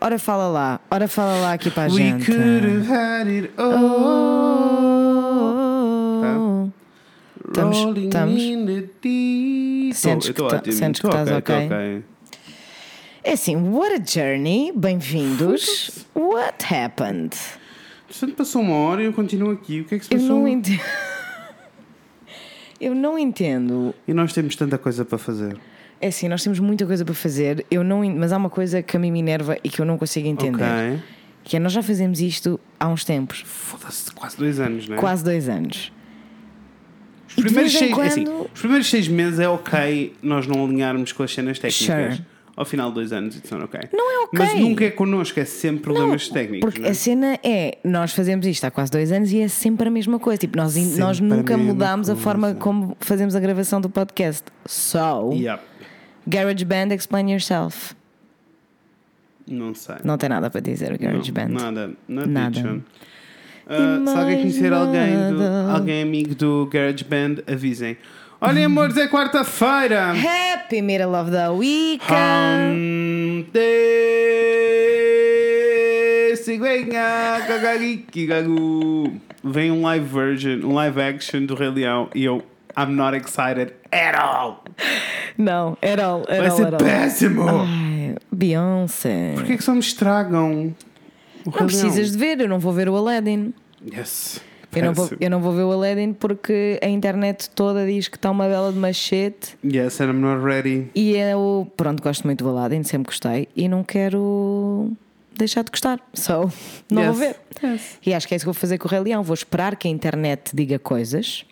Ora fala lá, ora fala lá aqui para a We gente. could have had it all. Estamos- Rolling estamos? in the deep. Sentes Eu tô que tá- sentes que estás ok. É assim, what a journey, bem-vindos. What happened? Portanto, passou uma hora e eu continuo aqui. O que é que se Eu passou? não entendo. Eu não entendo. E nós temos tanta coisa para fazer. É assim, nós temos muita coisa para fazer, eu não, mas há uma coisa que a mim me enerva e que eu não consigo entender. Ok. Que é nós já fazemos isto há uns tempos, Foda-se, quase dois anos, não é? quase dois anos. Os primeiros, seis, é assim, quando- os primeiros seis meses é ok nós não alinharmos com as cenas técnicas. Sure. Ao final de dois anos, isso não é ok. Não é ok. Mas nunca é connosco, é sempre problemas técnicos. Porque não é? a cena é, nós fazemos isto há quase dois anos e é sempre a mesma coisa. Tipo, nós, Sempre nós nunca mudámos a forma como fazemos a gravação do podcast. So, Yeah. GarageBand, explain yourself. Não sei. Não tem nada para dizer o GarageBand. Nada. Not Nada. bitchin'. Ah, se alguém conhecer alguém, do, alguém amigo do GarageBand, avisem. Olhem, amores, é quarta-feira! Happy middle of the Cigüenha, gagariki, gagu. Vem um live version, um live action do Rei Leão e eu I'm not excited at all. Não, at all, at Vai all, ser at all. péssimo. Ai, Beyoncé. Por que é que só me estragam? O Rei Não precisas Leão? de ver, eu não vou ver o Aladdin. Yes. Eu não, vou, eu não vou ver o Aladdin porque a internet toda diz que está uma bela de machete Yes, and I'm not ready. e eu, pronto, gosto muito do Aladdin, sempre gostei e não quero deixar de gostar. So, não Yes. vou ver. E acho que é isso que vou fazer com o Rei Leão. Vou esperar que a internet diga coisas.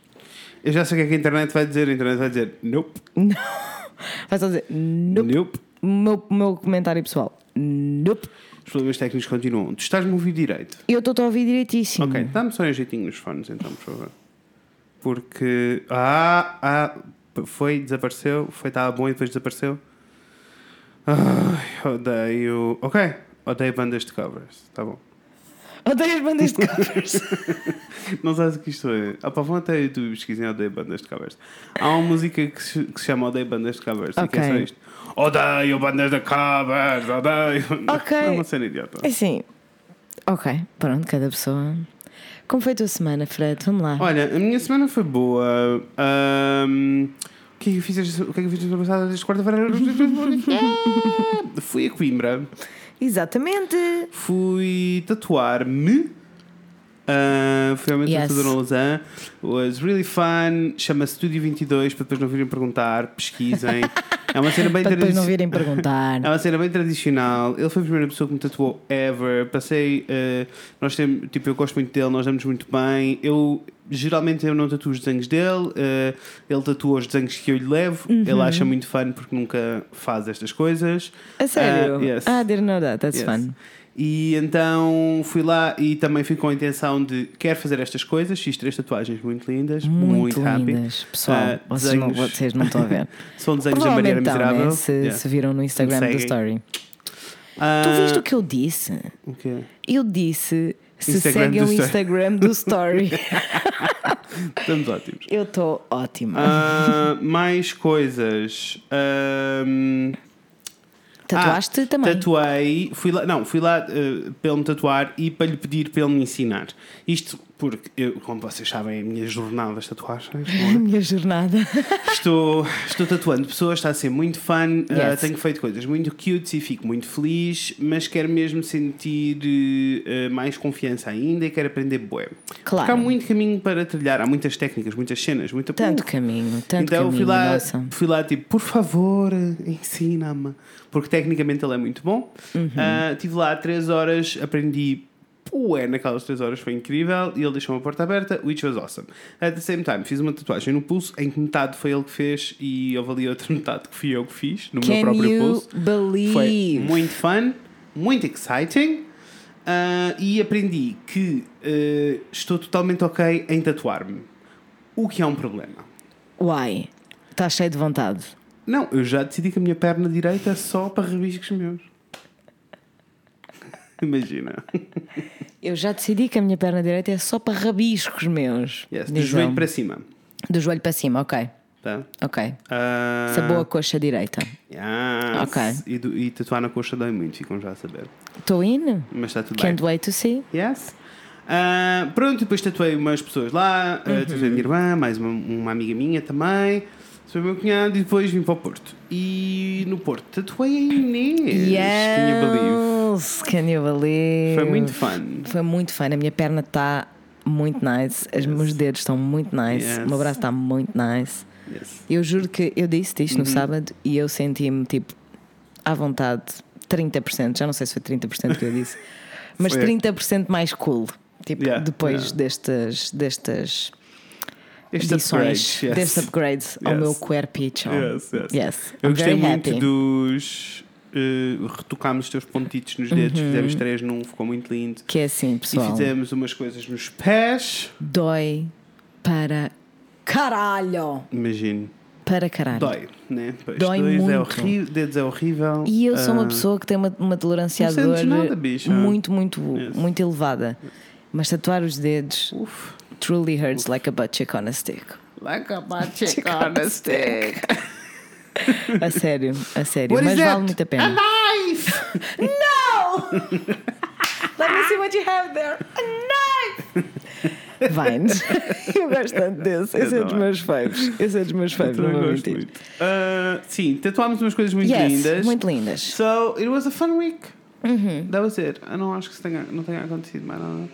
Eu já sei o que é que a internet vai dizer. A internet vai dizer nope, Vai só dizer, nope. nope. Meu, meu comentário pessoal, nope. Os problemas técnicos continuam. Tu estás-me a ouvir direito. Eu estou a ouvir direitíssimo. Ok, dá-me só um jeitinho nos fones então, por favor. Porque. Ah, ah, foi, desapareceu, foi, estava bom e depois desapareceu. Ai, odeio. Ok, odeio bandas de covers, tá bom. Odeio as bandas de covers. Não sabes o que isto é? Ah, pá, vão até YouTube e pesquisem Odeio Bandas de Covers. Há uma música que se, que se chama Odeio Bandas de Covers. E que é só isto. Odeio bandas de covers, odeio. Ok. É uma cena idiota. É assim, ok, pronto, cada pessoa. Como foi a tua semana, Fred? Vamos lá. Olha, a minha semana foi boa. Ahm, o que é que eu fiz esta- o que é que eu fiz esta passada desde quarta-feira? Fui a Coimbra. Exatamente. Fui tatuar-me. Fui ao meu Yes. tatuador na Lausanne. Was really fun. Chama-se Studio 22 para depois não virem perguntar. Pesquisem. É uma cena bem Para depois não virem perguntar. É uma cena bem tradicional. Ele foi a primeira pessoa que me tatuou ever. Passei. eh, nós temos. Tipo, eu gosto muito dele, nós damos muito bem. Eu. Geralmente eu não tatuo os desenhos dele. eh, ele tatua os desenhos que eu lhe levo. Uhum. Ele acha muito fun porque nunca faz estas coisas. A sério? Ah, yes. Ah, didn't know that. That's Yes. fun. E então fui lá e também fui com a intenção de quero fazer estas coisas, fiz três tatuagens muito lindas, muito, Muito, lindas. Pessoal, Ah, vocês, não, desenhos- vocês não estão a ver. São desenhos da Provavelmente estão, Miserável. né? se, Yeah. se viram no Instagram do. Story. Ah, Tu viste o que eu disse? o quê? Eu disse se Instagram seguem o. Instagram do Story. Estamos ótimos. eu estou ótima. Ah, mais coisas. Ahm, Tatuaste ah, também. Tatuei, fui lá, não, fui lá eh, para ele me tatuar e para lhe pedir para ele me ensinar. Isto porque, eu, como vocês sabem, a minha jornada das tatuagens. é? A minha jornada. Estou, estou tatuando pessoas, está a ser muito fun. uh, Yes. tenho feito coisas muito cute e fico muito feliz, mas quero mesmo sentir uh, mais confiança ainda e quero aprender bué. Claro. Porque há muito caminho para trilhar, há muitas técnicas, muitas cenas, muita Tanto Uh, caminho, tanto então caminho. fui lá, nossa. fui lá tipo, por favor, ensina-me. Porque tecnicamente ele é muito bom. Uhum. Uh, tive lá três horas, aprendi. Ué, naquelas três horas foi incrível e ele deixou uma porta aberta, which was awesome. At the same time, fiz uma tatuagem no pulso em que metade foi ele que fez e houve ali outra metade que fui eu que fiz no meu Can próprio you pulso. Foi believe? muito fun, muito exciting ah, e aprendi que ah, estou totalmente ok em tatuar-me. O que é um problema. Why? Estás cheio de vontade. Não, eu já decidi que a minha perna direita é só para rabiscos meus. Imagina. Eu já decidi que a minha perna direita é só para rabiscos meus. Yes, do joelho para cima. Do joelho para cima, ok. Tá? Ok. Ah, Essa boa coxa direita. yes. Ok. E, do- e tatuar na coxa dói muito, ficam já a saber. Estou in. Mas está tudo Can't bem. wait to see. Yes. Ah, pronto, depois tatuei umas pessoas lá, Uhum. uh, tatuei a minha irmã, mais uma, uma amiga minha também, tatuei o meu cunhado e depois vim para o Porto. E no Porto tatuei a Inês. Can you believe? Yes. Can you believe? Foi muito fun. Foi muito fun. A minha perna está muito nice. Os meus dedos estão muito nice. Yes. O meu braço está muito nice. Yes. Eu juro que eu disse isto Uhum. no sábado e eu senti-me tipo à vontade 30%, já não sei se foi 30% que eu disse, mas Foi. 30% mais cool. Tipo, Yeah, depois yeah. destas, destas Este edições, upgrade, yes. destes upgrades ao Yes. meu corpicho. Yes, yes. Yes. Eu I'm gostei very muito happy. dos. Uh, retocámos os teus pontitos nos dedos, Uhum. fizemos três num, ficou muito lindo. Que é assim, E pessoal. fizemos umas coisas nos pés. Dói para caralho. Imagino. Para caralho. Dói, né? Pois, Dói É muito. horrível, dedos é horrível. E eu sou uma Ah, pessoa que tem uma, uma tolerância à dor nada, muito, muito, Yes. muito elevada. Mas tatuar os dedos Uf. Truly hurts like a butt cheek on a stick. Like a butt cheek on a stick. A sério, a sério. What Mas vale muito a pena. A knife! No! Let me see what you have there. A knife! Vines. Eu gosto tanto desse. Esse é dos também. meus faves. Esse é dos meus faves, não vou mentir. muito. Ah, sim, tatuámos umas coisas muito Yes, lindas. muito lindas. So, it was a fun week. Uhum. That was it. Eu não acho que tenha, não tenha acontecido mais nada.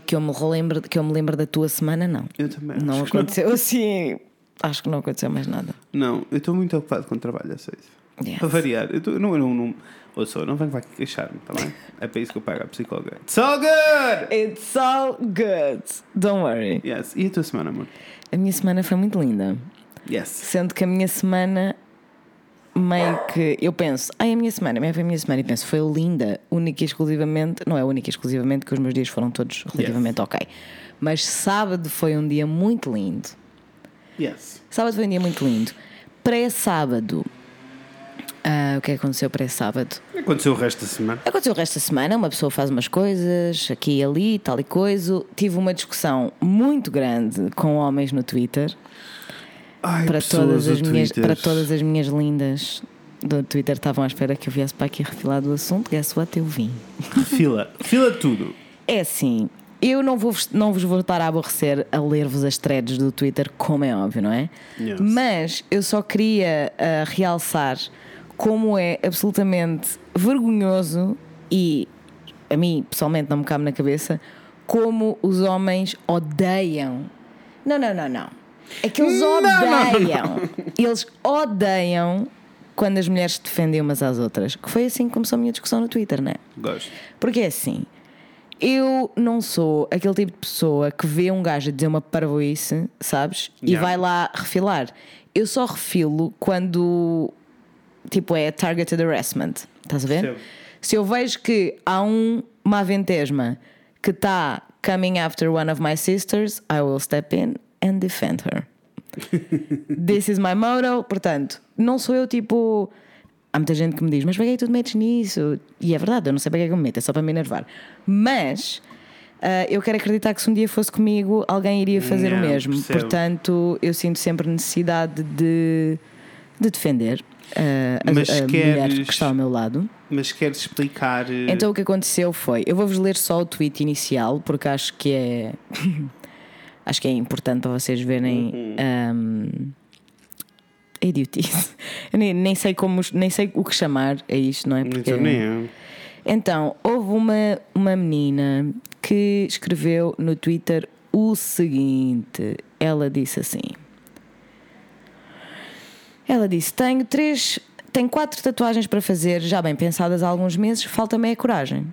Que eu me lembro, que eu me lembro da tua semana, não. Eu também. Não aconteceu assim. Acho que não aconteceu mais nada. Não, eu estou muito ocupado com o trabalho, eu sei isso. Yes. Para variar. Eu, tô, não, não, não, ouça, eu não venho aqui queixar-me, tá bem? É para isso que eu pago a psicóloga. It's all good! It's all good. Don't worry. Yes. E a tua semana, amor? A minha semana foi muito linda. Yes. Sendo que a minha semana meio que eu penso, ai a minha semana, a minha semana e penso, foi linda, única e exclusivamente, não é única e exclusivamente, que os meus dias foram todos relativamente ok. Mas sábado foi um dia muito lindo. Yes. Sábado foi um dia muito lindo. Pré-sábado. ah, o que é que aconteceu pré-sábado? Aconteceu o resto da semana. Aconteceu o resto da semana, uma pessoa faz umas coisas, aqui e ali, tal e coisa. Tive uma discussão muito grande com homens no Twitter. Ai, para todas, as minhas, Twitter. para todas as minhas lindas do Twitter estavam à espera que eu viesse para aqui refilar do assunto. Guess what? Eu vim. Fila. Fila tudo. É assim, eu não, vou, não vos vou estar a aborrecer a ler-vos as threads do Twitter, como é óbvio, não é? Yes. Mas eu só queria ah, realçar como é absolutamente vergonhoso e a mim pessoalmente não me cabe na cabeça como os homens odeiam. Não, não, não, não. É que eles Não, não, não, odeiam. Eles odeiam quando as mulheres se defendem umas às outras. Que foi assim que começou a minha discussão no Twitter, não é? Gosto. Porque é assim, eu não sou aquele tipo de pessoa que vê um gajo a dizer uma parvoíce, sabes? E Yeah. vai lá refilar. Eu só refilo quando, tipo, é targeted harassment. Estás a ver? Percebo. Se eu vejo que há um, uma aventesma que está coming after one of my sisters, I will step in and defend her. This is my motto. Portanto, não sou eu tipo. Há muita gente que me diz, mas para que é que tu te metes nisso? E é verdade, eu não sei para que é que eu me meto, é só para me enervar. Mas ah, eu quero acreditar que se um dia fosse comigo, alguém iria fazer Yeah, o mesmo. percebo. Portanto, eu sinto sempre necessidade de, de defender ah, a, Mas a mulher queres- que está ao meu lado. Mas queres explicar. eh, Então o que aconteceu foi, eu vou-vos ler só o tweet inicial porque acho que é acho que é importante para vocês verem Uhum. um, a idiotice. Eu nem, nem sei como nem sei o que chamar a isto, não é? Porque Então, nem eu. então, houve uma, uma menina que escreveu no Twitter o seguinte: ela disse assim. Ela disse: Tenho três, tenho quatro tatuagens para fazer, já bem pensadas há alguns meses, falta-me a coragem.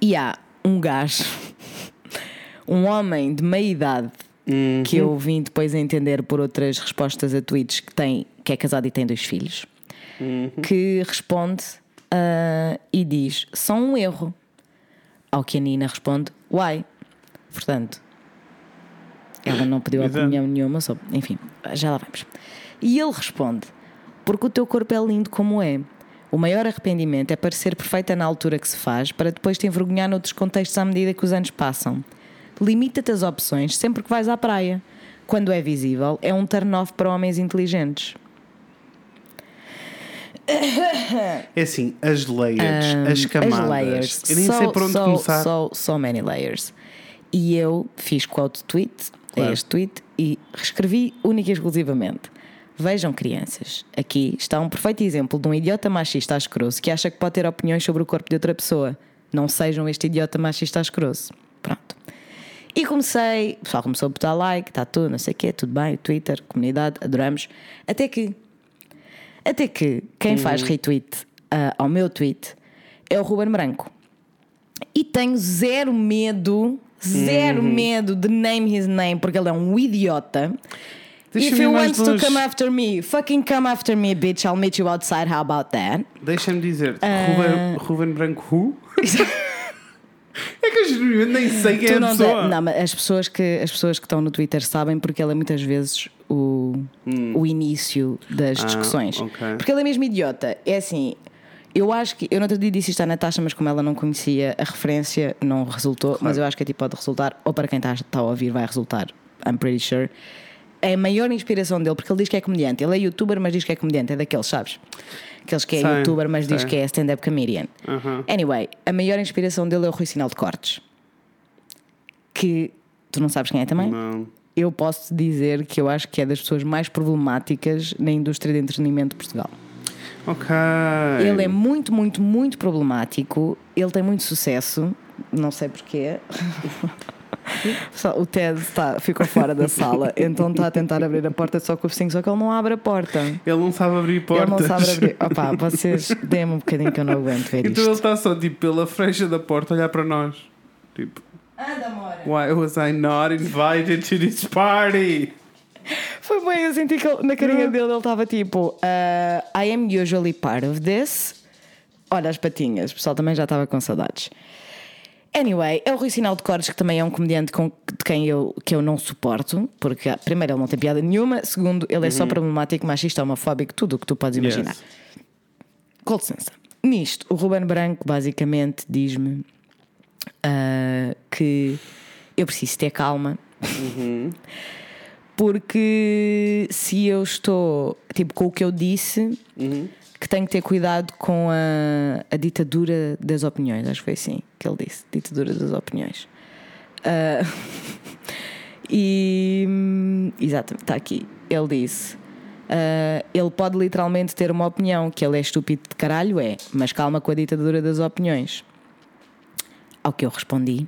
E há um gajo, um homem de meia idade, Uhum. que eu vim depois a entender por outras respostas a tweets que, tem, que é casado e tem dois filhos, Uhum. que responde ah, e diz: só um erro. Ao que a Nina responde: why? Portanto, ela não pediu opinião nenhuma, só, enfim, já lá vamos. E ele responde: porque o teu corpo é lindo como é. O maior arrependimento é parecer perfeita na altura que se faz, para depois te envergonhar noutros contextos à medida que os anos passam. Limita-te as opções sempre que vais à praia. quando é visível, é um turn off para homens inteligentes. É assim, as layers, as camadas. As layers. Eu nem so, sei por onde so, começar. So, so many layers. E eu fiz quote tweet, Claro. a este tweet, e reescrevi única e exclusivamente. Vejam, crianças, aqui está um perfeito exemplo de um idiota machista asqueroso que acha que pode ter opiniões sobre o corpo de outra pessoa. Não sejam este idiota machista asqueroso. Pronto. E comecei, o pessoal começou a botar like, está tudo, não sei o quê, tudo bem, Twitter, comunidade, adoramos. Até que, até que quem faz retweet ah, ao meu tweet é o Ruben Branco. E tenho zero medo, zero medo de name his name, porque ele é um idiota. Deixa-me If you want to longe. come after me, fucking come after me, bitch. I'll meet you outside. How about that? Deixa-me dizer, Ah. Ruben, Ruben Branco who? é que eu nem sei quem é Tu a não, pessoa. de- não, mas as pessoas, que, as pessoas que estão no Twitter sabem porque ele é muitas vezes o, o início das discussões. Hum. ok. Porque ele é mesmo idiota. É assim, eu acho que. Eu não te disse isto à Natasha, mas como ela não conhecia a referência, não resultou. Mas eu acho que a ti pode resultar, ou para quem está, está a ouvir, vai resultar. I'm pretty sure. É a maior inspiração dele, porque ele diz que é comediante. Ele é youtuber, mas diz que é comediante. É daqueles, sabes? Aqueles que é Sei, youtuber, mas diz sei. que é stand-up comedian. Aham. Anyway, a maior inspiração dele é o Rui Sinal de Cortes. Que tu não sabes quem é também? Não. Eu posso dizer que eu acho que é das pessoas mais problemáticas na indústria de entretenimento de Portugal. Ok. Ele é muito, muito, muito problemático. Ele tem muito sucesso. Não sei porquê. Só- O Ted está, ficou fora da sala, então está a tentar abrir a porta só com o focinho, só que ele não abre a porta. Ele não sabe abrir portas. Ele não sabe abrir. Opa, vocês dêem-me um bocadinho que eu não aguento ver Então ele isto. está só tipo pela frecha da porta a olhar para nós. Tipo, Anda, Mora. why was I not invited to this party? Foi bem, eu senti que ele- na carinha dele ele estava tipo uh, I am usually part of this. Olha as patinhas, o pessoal também já estava com saudades. Anyway, é o Rui Sinal de Cortes, que também é um comediante com, de quem eu, que eu não suporto, porque primeiro ele não tem piada nenhuma, segundo, ele é só problemático, machista, homofóbico, tudo o que tu podes imaginar. Yes. Com licença. Nisto, o Ruben Branco basicamente diz-me ah, que eu preciso ter calma. Porque se eu estou tipo com o que eu disse, que tenho que ter cuidado com a, a ditadura das opiniões. Acho que foi assim que ele disse: ditadura das opiniões. Ah, e exatamente, está aqui. Ele disse. ah, ele pode literalmente ter uma opinião que ele é estúpido de caralho, é, mas calma com a ditadura das opiniões. Ao que eu respondi: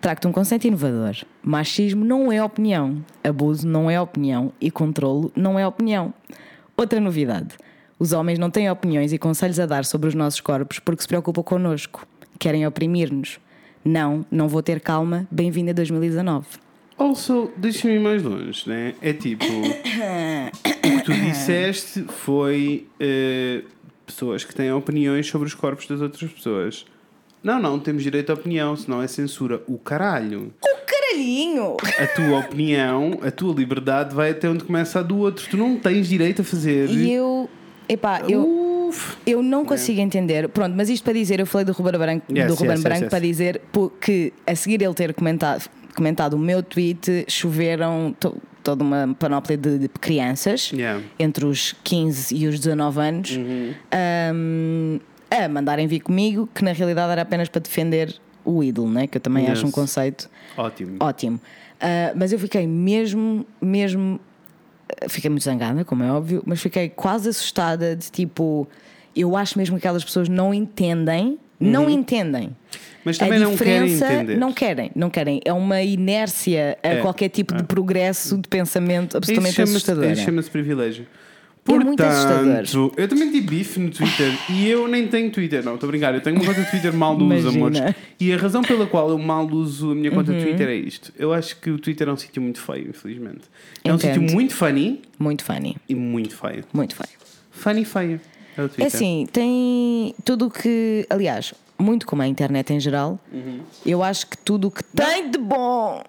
trago-te um conceito inovador. Machismo não é opinião, abuso não é opinião e controlo não é opinião. Outra novidade: os homens não têm opiniões e conselhos a dar sobre os nossos corpos porque se preocupam connosco, querem oprimir-nos. Não, não vou ter calma. Bem-vindo a 2019. Also, deixa-me ir mais longe, né? É tipo. o que tu disseste foi eh, pessoas que têm opiniões sobre os corpos das outras pessoas. Não, não, temos direito à opinião, senão é censura. O caralho. O caralhinho! A tua opinião, a tua liberdade vai até onde começa a do outro. Tu não tens direito a fazer. E eu. Epá, eu. Uf. Eu não consigo entender. Pronto, mas isto para dizer, eu falei do Ruben Branco, Yes, do Ruben yes, Branco yes. para dizer que a seguir ele ter comentado, comentado o meu tweet, choveram to- toda uma panóplia de, de crianças Yeah. entre os 15 e os 19 anos Uhum. um, a mandarem vir comigo, que na realidade era apenas para defender o ídolo, né? que eu também acho um conceito Ótimo. ótimo. Ah, mas eu fiquei mesmo, mesmo. Fiquei muito zangada, como é óbvio, mas fiquei quase assustada de tipo. Eu acho mesmo que aquelas pessoas não entendem, não entendem. Uhum. Mas a também não querem entender. não querem, não querem. É uma inércia a É, qualquer tipo de progresso de pensamento Isso absolutamente chama-se- assustadora. isso chama-se privilégio. É muito Portanto, eu também tive bife no Twitter e eu nem tenho Twitter, não, estou a brincar. Eu tenho uma conta de Twitter mal uso. Uhum. amores. E a razão pela qual eu mal uso a minha conta de Twitter é isto. Eu acho que o Twitter é um sítio muito feio, infelizmente. É um Entendo. sítio muito funny Muito funny, e muito feio. muito feio. Funny feio. É o Twitter. É assim, tem tudo o que. Aliás, muito como a internet em geral, Uhum. eu acho que tudo o que tem de bom.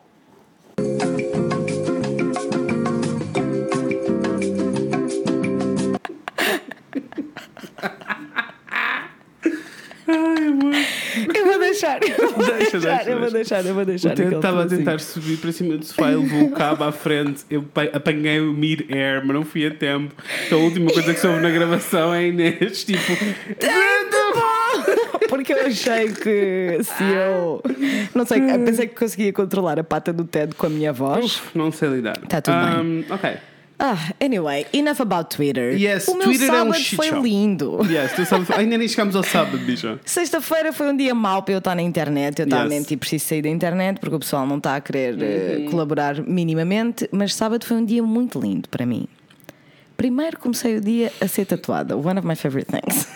Vou deixar. Eu vou Deixa, deixar, deixa, eu vou deixa. deixar, eu vou deixar. O Ted aquele estava a tentar subir para cima do sofá levou o cabo à frente. Eu pa- apanhei o mid-air, mas não fui a tempo. Então a última coisa que soube na gravação é Inês, tipo. Porque eu achei que se eu. Não sei, pensei que conseguia controlar a pata do Ted com a minha voz. Uf, não sei lidar. Tá tudo bem. Ok. Ah, anyway, enough about Twitter. Yes, o meu Twitter é um sábado shit foi show. lindo. Yes, tu sabes, ainda nem chegamos ao sábado, bicho. Sexta-feira foi um dia mau para eu estar na internet. Eu estava Yes. mesmo tipo, preciso sair da internet porque o pessoal não está a querer eh, Uhum. colaborar minimamente. Mas sábado foi um dia muito lindo para mim. Primeiro comecei o dia a ser tatuada. One of my favorite things.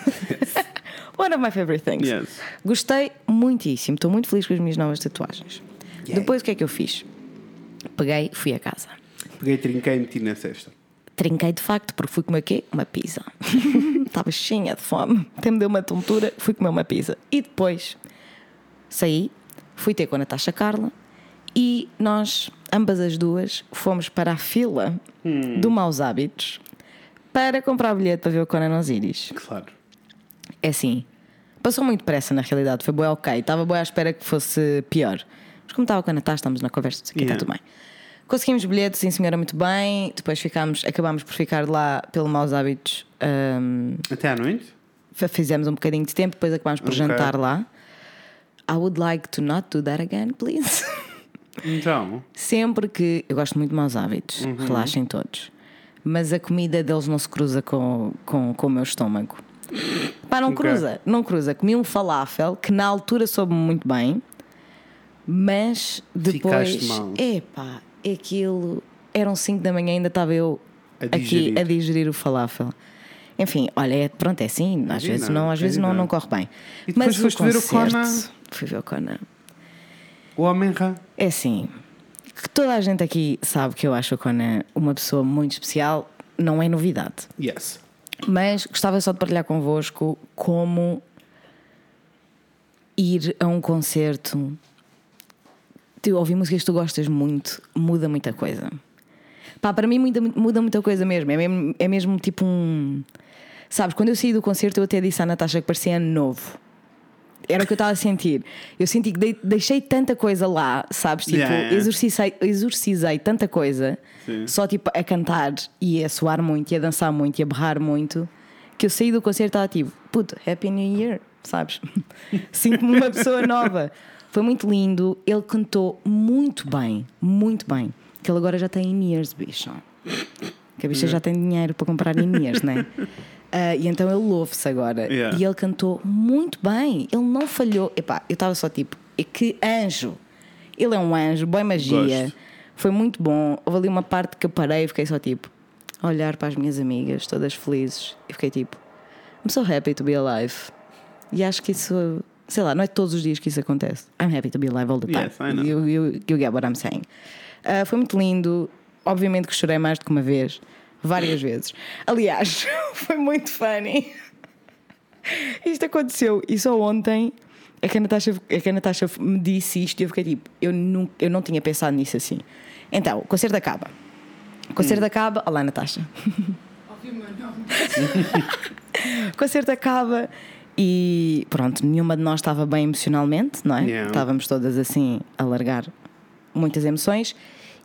One of my favorite things. Yes. Gostei muitíssimo. Estou muito feliz com as minhas novas tatuagens. Yay. Depois o que é que eu fiz? Peguei, fui a casa. Peguei, trinquei e meti na cesta. Trinquei de facto, porque fui comer o quê? Uma pizza. Estava cheia de fome. Até me deu uma tontura, fui comer uma pizza. E depois saí, fui ter com a Natasha Carla e nós, ambas as duas, fomos para a fila do Maus Hábitos para comprar bilhete para ver o Conan Osiris. Claro. É assim, passou muito pressa na realidade, foi boa ok. Estava boa à espera que fosse pior. Mas como estava com a Natasha, estamos na conversa, aqui Yeah. está tudo bem. Conseguimos bilhetes, sim senhora, muito bem. Depois ficámos, acabámos por ficar lá pelo Maus Hábitos. ahm, Até à noite? fizemos um bocadinho de tempo, depois acabámos por Ok. jantar lá. I would like to not do that again, please. Então. Sempre que. Eu gosto muito de maus hábitos, Uhum. relaxem todos. Mas a comida deles não se cruza com, com, com o meu estômago. Pá, não Ok. cruza, não cruza. Comi um falafel que na altura soube muito bem, mas depois. Ficaste mal. Epá, aquilo. Eram 5 da manhã ainda estava eu A aqui a digerir o falafel. Enfim, olha, é, pronto, é assim, às vezes não, às vezes não, não corre bem. E depois Mas foste ver o Conan? Fui ver o Conan. O homem rã. É assim, que toda a gente aqui sabe que eu acho o Conan uma pessoa muito especial, não é novidade. Yes. Mas gostava só de partilhar convosco como ir a um concerto, tu ouvir músicas que tu gostas muito, muda muita coisa. Pá, para mim muda, muda muita coisa mesmo. É mesmo, é mesmo tipo um. Sabes, quando eu saí do concerto, eu até disse à Natasha que parecia ano novo. Era o que eu estava a sentir. Eu senti que dei- deixei tanta coisa lá, sabes? Tipo, Yeah, yeah. Exorcizei, exorcizei tanta coisa, Sim. só tipo a cantar e a suar muito, e a dançar muito, e a berrar muito, que eu saí do concerto e estava tipo, puto, Happy New Year, sabes? Sinto-me uma pessoa nova. Foi muito lindo, ele cantou muito bem, muito bem. Que ele agora já tem in-ears, bicho. Que a bicha já tem dinheiro para comprar in-ears, né? Ah, e então ele ouve-se agora. Yeah. E ele cantou muito bem. Ele não falhou. Epá, eu estava só tipo, "E que anjo! Ele é um anjo, boa magia. Gosto. Foi muito bom. Houve ali uma parte que eu parei e fiquei só tipo, a olhar para as minhas amigas, todas felizes. E fiquei tipo, I'm so happy to be alive. E acho que isso, sei lá, não é todos os dias que isso acontece. I'm happy to be alive all the time. Yes, I know. You, you, you get what I'm saying. Ah, foi muito lindo. Obviamente que chorei mais do que uma vez. Várias vezes. Aliás, foi muito funny. Isto aconteceu e só ontem é que a Natasha, é que a Natasha me disse isto e eu fiquei tipo, eu não, eu não tinha pensado nisso assim. Então, o concerto acaba. O concerto acaba. Olá, Natasha. o concerto acaba e pronto, nenhuma de nós estava bem emocionalmente, não é? Yeah. Estávamos todas assim a largar muitas emoções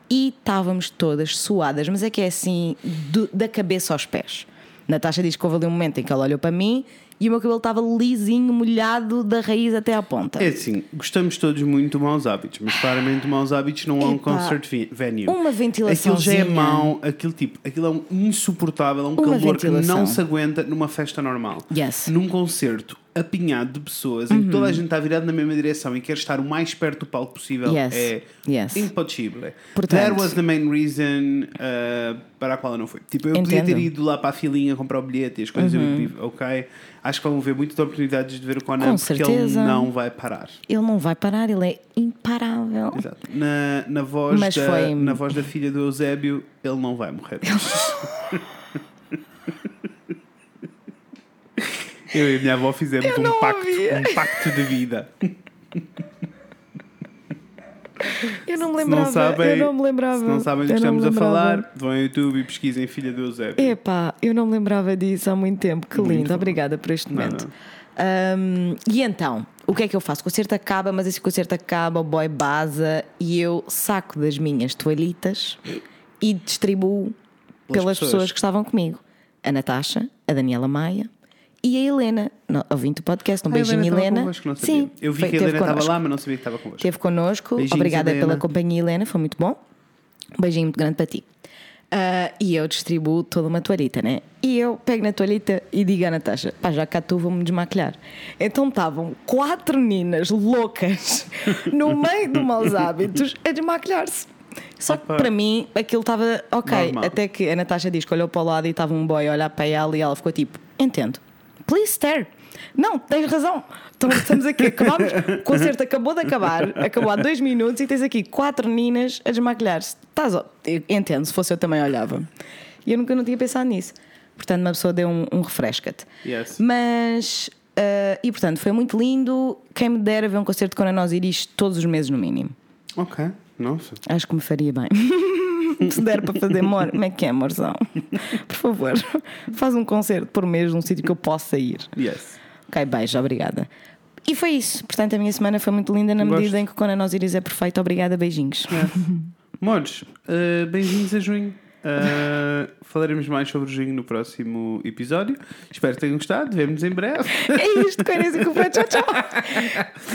e estávamos todas suadas, mas é que é assim, do- da cabeça aos pés. Natasha diz que houve ali um momento em que ela olhou para mim e o meu cabelo estava lisinho, molhado da raiz até à ponta. É assim, gostamos todos muito de maus hábitos, mas claramente maus hábitos não é um concert venue. uma ventilaçãozinha. Aquilo já é mau, aquilo tipo, aquilo é um insuportável, é um Uma calor que ventilação. não se aguenta numa festa normal. Yes. Num concerto apinhado de pessoas em que toda a gente está virada na mesma direção e quer estar o mais perto do palco possível Yes. é Yes. impossível. Portanto- That was the main reason uh, para a qual eu não fui. Tipo, eu podia ter Entendo. ido lá para a filinha comprar o bilhete e as coisas, eu, ok. Acho que vão ver muitas oportunidades de ver o Conan Com porque certeza. ele não vai parar. Ele não vai parar, ele é imparável. Exato. Na, na, voz Mas da, foi- na voz da filha do Eusébio, ele não vai morrer. Eu e a minha avó fizemos um pacto, um pacto de vida. Eu não me Se não lembrava. sabem, eu não me lembrava. se não sabem do que estamos a falar, lembrava. vão ao YouTube e pesquisem filha do Eusébio. Epá, eu não me lembrava disso há muito tempo. Que Muito lindo. bom. Obrigada por este momento. Ahm, e então, o que é que eu faço? O concerto acaba, mas esse concerto acaba, o boy baza e eu saco das minhas toalhitas e distribuo pelas pessoas. pessoas. que estavam comigo: a Natasha, a Daniela Maia e a Helena. No- Ouvinte do podcast, um Ah, beijinho, estava Helena. convosco, não sabia. Sim, Eu vi foi- que a teve Helena estava lá, mas não sabia que estava convosco. Esteve connosco. Beijinhos, Obrigada Helena. pela companhia, Helena. Foi muito bom. Um beijinho muito grande para ti. Ah, e eu distribuo toda uma toalhita, né? E eu pego na toalhita e digo à Natasha: pá, já cá tu vou-me desmaquilhar. Então estavam quatro meninas loucas no meio de maus hábitos a desmaquilhar-se. Só que para mim aquilo estava ok. Normal. Até que a Natasha diz que olhou para o lado e estava um boy a olhar para ela e ela ficou tipo: entendo. Please stare. Não, tens razão. Então, estamos aqui, acabamos, o concerto acabou de acabar, acabou há dois minutos e tens aqui quatro meninas a desmaquilhar-se. Estás, entendo, se fosse eu também olhava. E eu nunca não tinha pensado nisso. Portanto, uma pessoa deu um, um refresca-te. Yes. Mas, ah, e portanto, foi muito lindo. Quem me dera ver um concerto com a Ana Osiris todos os meses, no mínimo. Ok, nossa. Acho que me faria bem. Se der para fazer, amor, como é que é, amorzão? Por favor, faz um concerto por mês num sítio que eu possa ir. Yes. Ok, beijo, obrigada. E foi isso. Portanto, a minha semana foi muito linda na Gosto. medida em que quando a nós iris é perfeita. Obrigada, beijinhos. Mores, uh, bem-vindos a junho. Uh, falaremos mais sobre junho no próximo episódio. Espero que tenham gostado. Vemo-nos em breve. É isto, com a Inês e com o Fred. Tchau, tchau.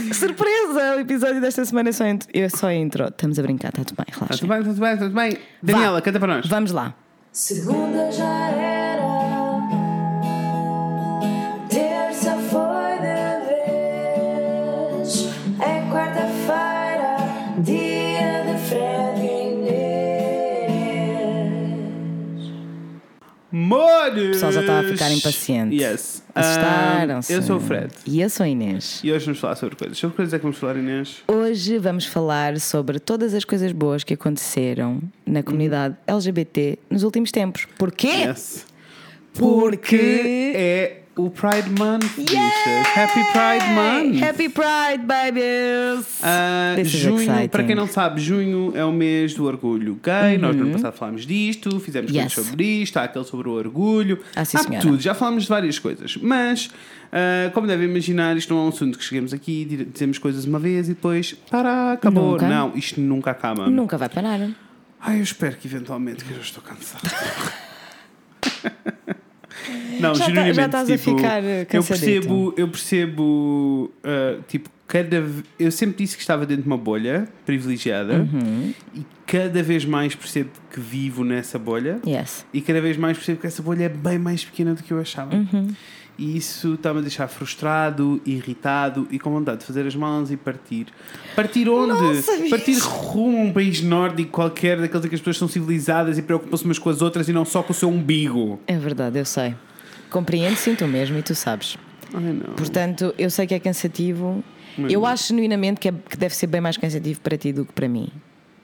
Que surpresa! O episódio desta semana é só, intro. é só intro. Estamos a brincar, está tudo bem, Está relaxa. tudo bem, está tudo bem, está tudo bem. Daniela, canta para nós. Vamos lá. Segunda já era, Mores! O pessoal já está a ficar impaciente. Yes. Assustaram-se. Um, eu sou o Fred. E eu sou a Inês. E hoje vamos falar sobre coisas. Sobre coisas é que vamos falar, Inês? Hoje vamos falar sobre todas as coisas boas que aconteceram na comunidade LGBT nos últimos tempos. Porquê? Yes. Porque é o Pride Month, bichas. Happy Pride Month! Happy Pride, babies! Ah, This is junho, exciting. para quem não sabe, junho é o mês do orgulho gay. Nós no ano passado falámos disto, fizemos Uhum. Yes. coisas sobre isto, há aquele sobre o orgulho, Ah, sim, há senhora. tudo, já falámos de várias coisas. Mas, ah, como devem imaginar, isto não é um assunto que chegamos aqui dire- dizemos coisas uma vez e depois, para, acabou. Nunca. Não, isto nunca acaba. Nunca vai parar. Ai, eu espero que eventualmente, que eu já estou cansado. Não, Já tá- já estás a tipo, ficar, eh, eu cansadito. percebo, eu percebo, uh, tipo, cada eu sempre disse que estava dentro de uma bolha privilegiada Uhum. e cada vez mais percebo que vivo nessa bolha Yes. e cada vez mais percebo que essa bolha é bem mais pequena do que eu achava. Uhum. E isso está-me a deixar frustrado, irritado e com vontade de fazer as mãos e partir. Partir onde? Nossa, partir rumo a um país nórdico qualquer, daqueles em que as pessoas são civilizadas e preocupam-se umas com as outras e não só com o seu umbigo. É verdade, eu sei. Compreendo, sinto mesmo e tu sabes. Ai. Portanto, eu sei que é cansativo. Mas eu não. acho genuinamente que, é- que deve ser bem mais cansativo para ti do que para mim.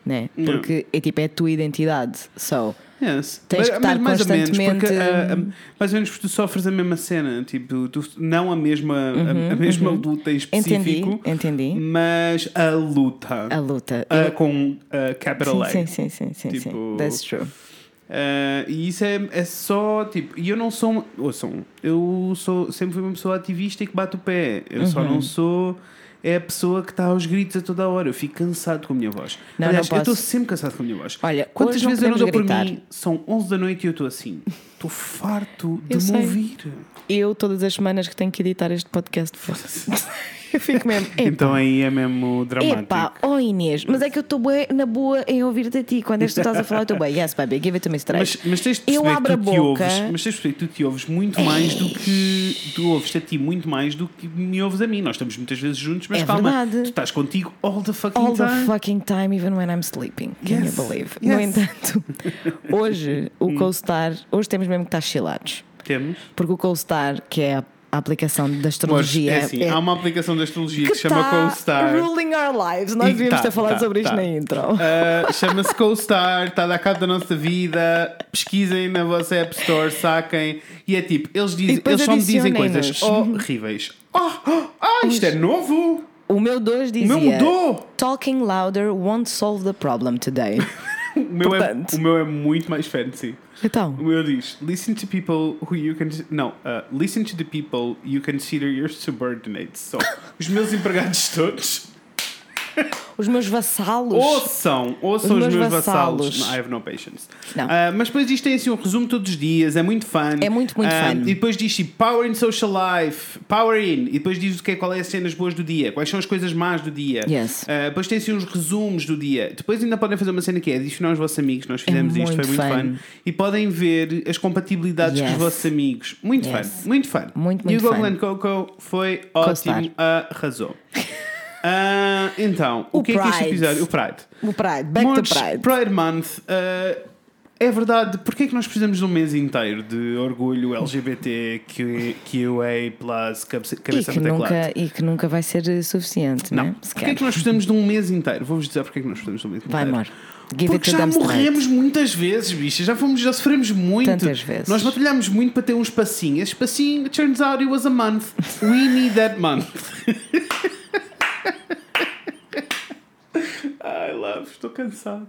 Né? Porque é tipo, é a tua identidade. So, Yes. Tens que estar mais ou menos, porque, constantemente- ah, ah, mais ou menos porque tu sofres a mesma cena, tipo, tu, não a mesma, a- a, mesma luta em específico, Uhum, entendi, entendi. mas a luta. A luta. Ah, Eu- com ah, capital A. sim, sim, sim, sim, sim, Tipo- sim. That's true. Uh, e isso é, é só tipo. E eu não sou. Ouçam, eu sou, sempre fui uma pessoa ativista e que bate o pé. Eu só Uhum. não sou. É a pessoa que está aos gritos a toda a hora. Eu fico cansado com a minha voz. Não, Aliás, não eu estou sempre cansado com a minha voz. Olha, quantas vezes eu não dou por mim? São 11 da noite e eu estou assim. Estou farto de Eu me sei. ouvir. Eu, todas as semanas que tenho que editar este podcast, eu fico mesmo. Epá, Então aí é mesmo dramático. Epá, oh Inês, mas é que eu estou bué na boa em ouvir-te a ti. Quando és tu estás a falar, eu estou bem. Yes, baby, give it to me straight. Mas, mas tens de Eu perceber abro que a tu te boca. ouves, mas tens de perceber que tu te ouves muito mais do que tu ouves a ti muito mais do que me ouves a mim. Nós estamos muitas vezes juntos, mas É calma, verdade. tu estás contigo all the fucking All the time. fucking time, even when I'm sleeping. Can Yes, you believe? yes. No entanto, hoje o CoStar, hoje temos mesmo que estar chilados. Temos. Porque o CoStar, que é a a aplicação da Mas, astrologia, é assim, há uma aplicação de astrologia que, se chama está CoStar. ruling our lives. Nós E devíamos tá, ter falado tá, sobre isto tá. na intro. Uh, Chama-se CoStar, está a dar cabo da nossa vida. Pesquisem na vossa App Store, saquem. E é tipo, eles, dizem, eles só me dizem coisas horríveis. Oh, oh, ah, isto é novo? O meu 2 O dizia: meu mudou. Talking louder won't solve the problem today. O meu, é, Portanto. o meu é muito mais fancy. Então. O meu diz: Listen to people who you can. Não, uh, listen to the people you consider your subordinates. So, os meus empregados todos. Os meus vassalos. Ouçam, ouçam os, Os meus, vassalos. vassalos. I have no patience. Não. Ah, mas depois isto tem assim um resumo todos os dias, é muito fun. É muito, muito Ah, fun. E depois diz tipo Power in Social Life, Power in, e depois diz o que é, qual é as cenas boas do dia, quais são as coisas más do dia. Yes. Ah, depois tem assim uns resumos do dia. Depois ainda podem fazer uma cena que é adicionar os vossos amigos, nós fizemos isto, foi É muito fun. fun. E podem ver as compatibilidades com Yes. os vossos amigos. Muito Yes. fun, muito fun. Muito, e muito o fun. Gogland Coco foi ótimo, arrasou. Ah, então, o, O que é que este Pride. episódio? O Pride. O Pride. Back Montes, to Pride. Month. uh, é verdade, porque é que nós precisamos de um mês inteiro de orgulho LGBT, Q- QA, plus, cabeça, E que, nunca, e que nunca vai ser eh, suficiente, Não. né? Se Porquê é que nós precisamos de um mês inteiro? Vou-vos dizer porque é que nós precisamos de um mês Vai, inteiro. amor. Give Porque já straight. morremos muitas vezes, bicha. Já, fomos, já sofremos muito. Tantas vezes. Nós batalhamos muito para ter um espacinho. Esse espacinho, turns out, it was a month. We need that month. I love, estou cansado.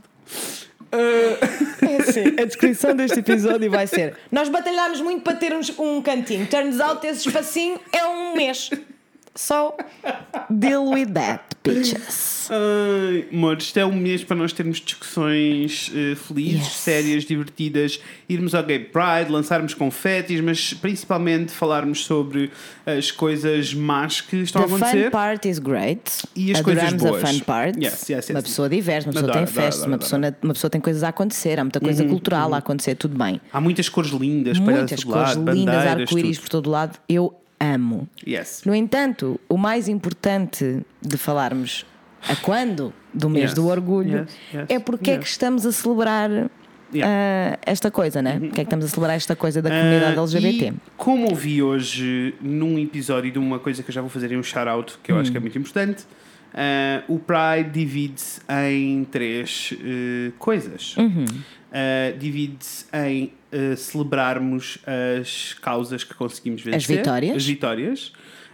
Uh, É assim, a descrição deste episódio vai ser: Nós batalhámos muito para ter uns- um cantinho. Turns out esse espacinho é um mês. So, deal with that, bitches. Ai, amor, isto é um mês para nós termos discussões eh, felizes, Yes. sérias, divertidas, irmos ao Gay Pride, lançarmos confetes, mas principalmente falarmos sobre as coisas más que estão The a fun acontecer. part is great. E as coisas Adoramos boas. a fun part. Yes, yes. Uma pessoa diverte, uma pessoa Adoro, tem festas, uma, pessoa, uma pessoa tem coisas a acontecer, há muita coisa cultural a acontecer, tudo bem. Há muitas cores lindas, Muitas cores lado, lindas, arco-íris por todo lado. Eu amo. Yes. No entanto, o mais importante de falarmos a quando do mês Yes, do orgulho yes, yes, é porque é que estamos a celebrar Yeah. ah, esta coisa, né? Porque é que estamos a celebrar esta coisa da comunidade Ah, LGBT? Como ouvi hoje num episódio de uma coisa que eu já vou fazer em um shout-out, que eu acho que é Hum. muito importante, ah, o Pride divide-se em três eh, coisas. Uhum. Divide-se em ah, celebrarmos as causas que conseguimos vencer, vitórias. as vitórias.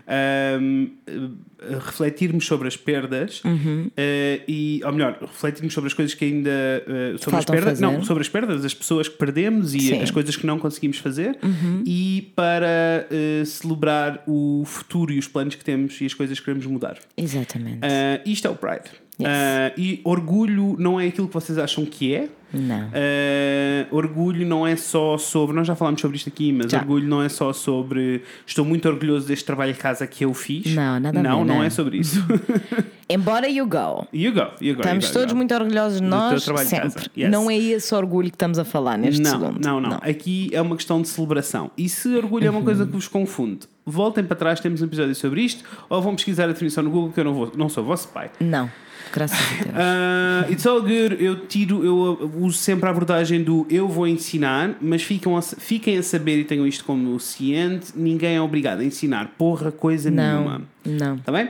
ahm, eh, refletirmos sobre as perdas Uhum. eh, e, ou melhor, refletirmos sobre as coisas que ainda eh, sobre as Faltam perdas, não, fazer. sobre as perdas, as pessoas que perdemos e Sim. Uhum. as coisas que não conseguimos fazer e para eh, celebrar o futuro e os planos que temos e as coisas que queremos mudar. Exatamente. Isto é o Pride. Yes. Ah, e orgulho não é aquilo que vocês acham que é. Não. Ah, orgulho não é só sobre. Nós já falámos sobre isto aqui, mas Já. orgulho não é só sobre. Estou muito orgulhoso deste trabalho de casa que eu fiz. Não, nada Não, não não. é sobre isso. Embora you go. you go, you go. Estamos you go, todos go. muito orgulhosos de nós, sempre. Yes. Não é esse orgulho que estamos a falar neste não, segundo. Não, não, Aqui é uma questão de celebração. E se orgulho é uma coisa Uhum. que vos confunde, voltem para trás, temos um episódio sobre isto, ou vão pesquisar a definição no Google, que eu não, vou, não sou vosso pai. Não. Graças a Deus. Ah, it's all good. Eu tiro, eu uso sempre a abordagem do eu vou ensinar, mas ficam a, fiquem a saber e tenham isto como ciente: ninguém é obrigado a ensinar porra coisa Não, nenhuma. não. Está bem?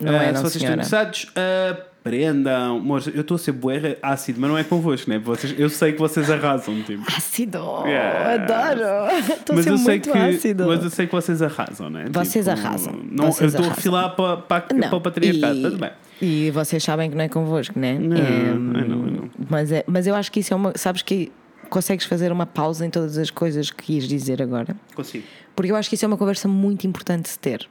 Não Ah, é, se não, vocês senhora. estão interessados, aprendam. Amor, eu estou a ser bué ácido, mas não é convosco, né? Vocês, eu sei que vocês arrasam, tipo. Ácido! Yes. Adoro! Estou a ser muito que, ácido. mas eu sei que vocês arrasam, né? Vocês Tipo, arrasam. Não, Vocês eu estou a filar para, para, Não. para o patriarcado, tudo bem. E vocês sabem que não é convosco, né? Não, É, I know. Mas, é, mas eu acho que isso é uma. Sabes que consegues fazer uma pausa em todas as coisas que ias dizer agora? Consigo. Porque eu acho que isso é uma conversa muito importante de ter.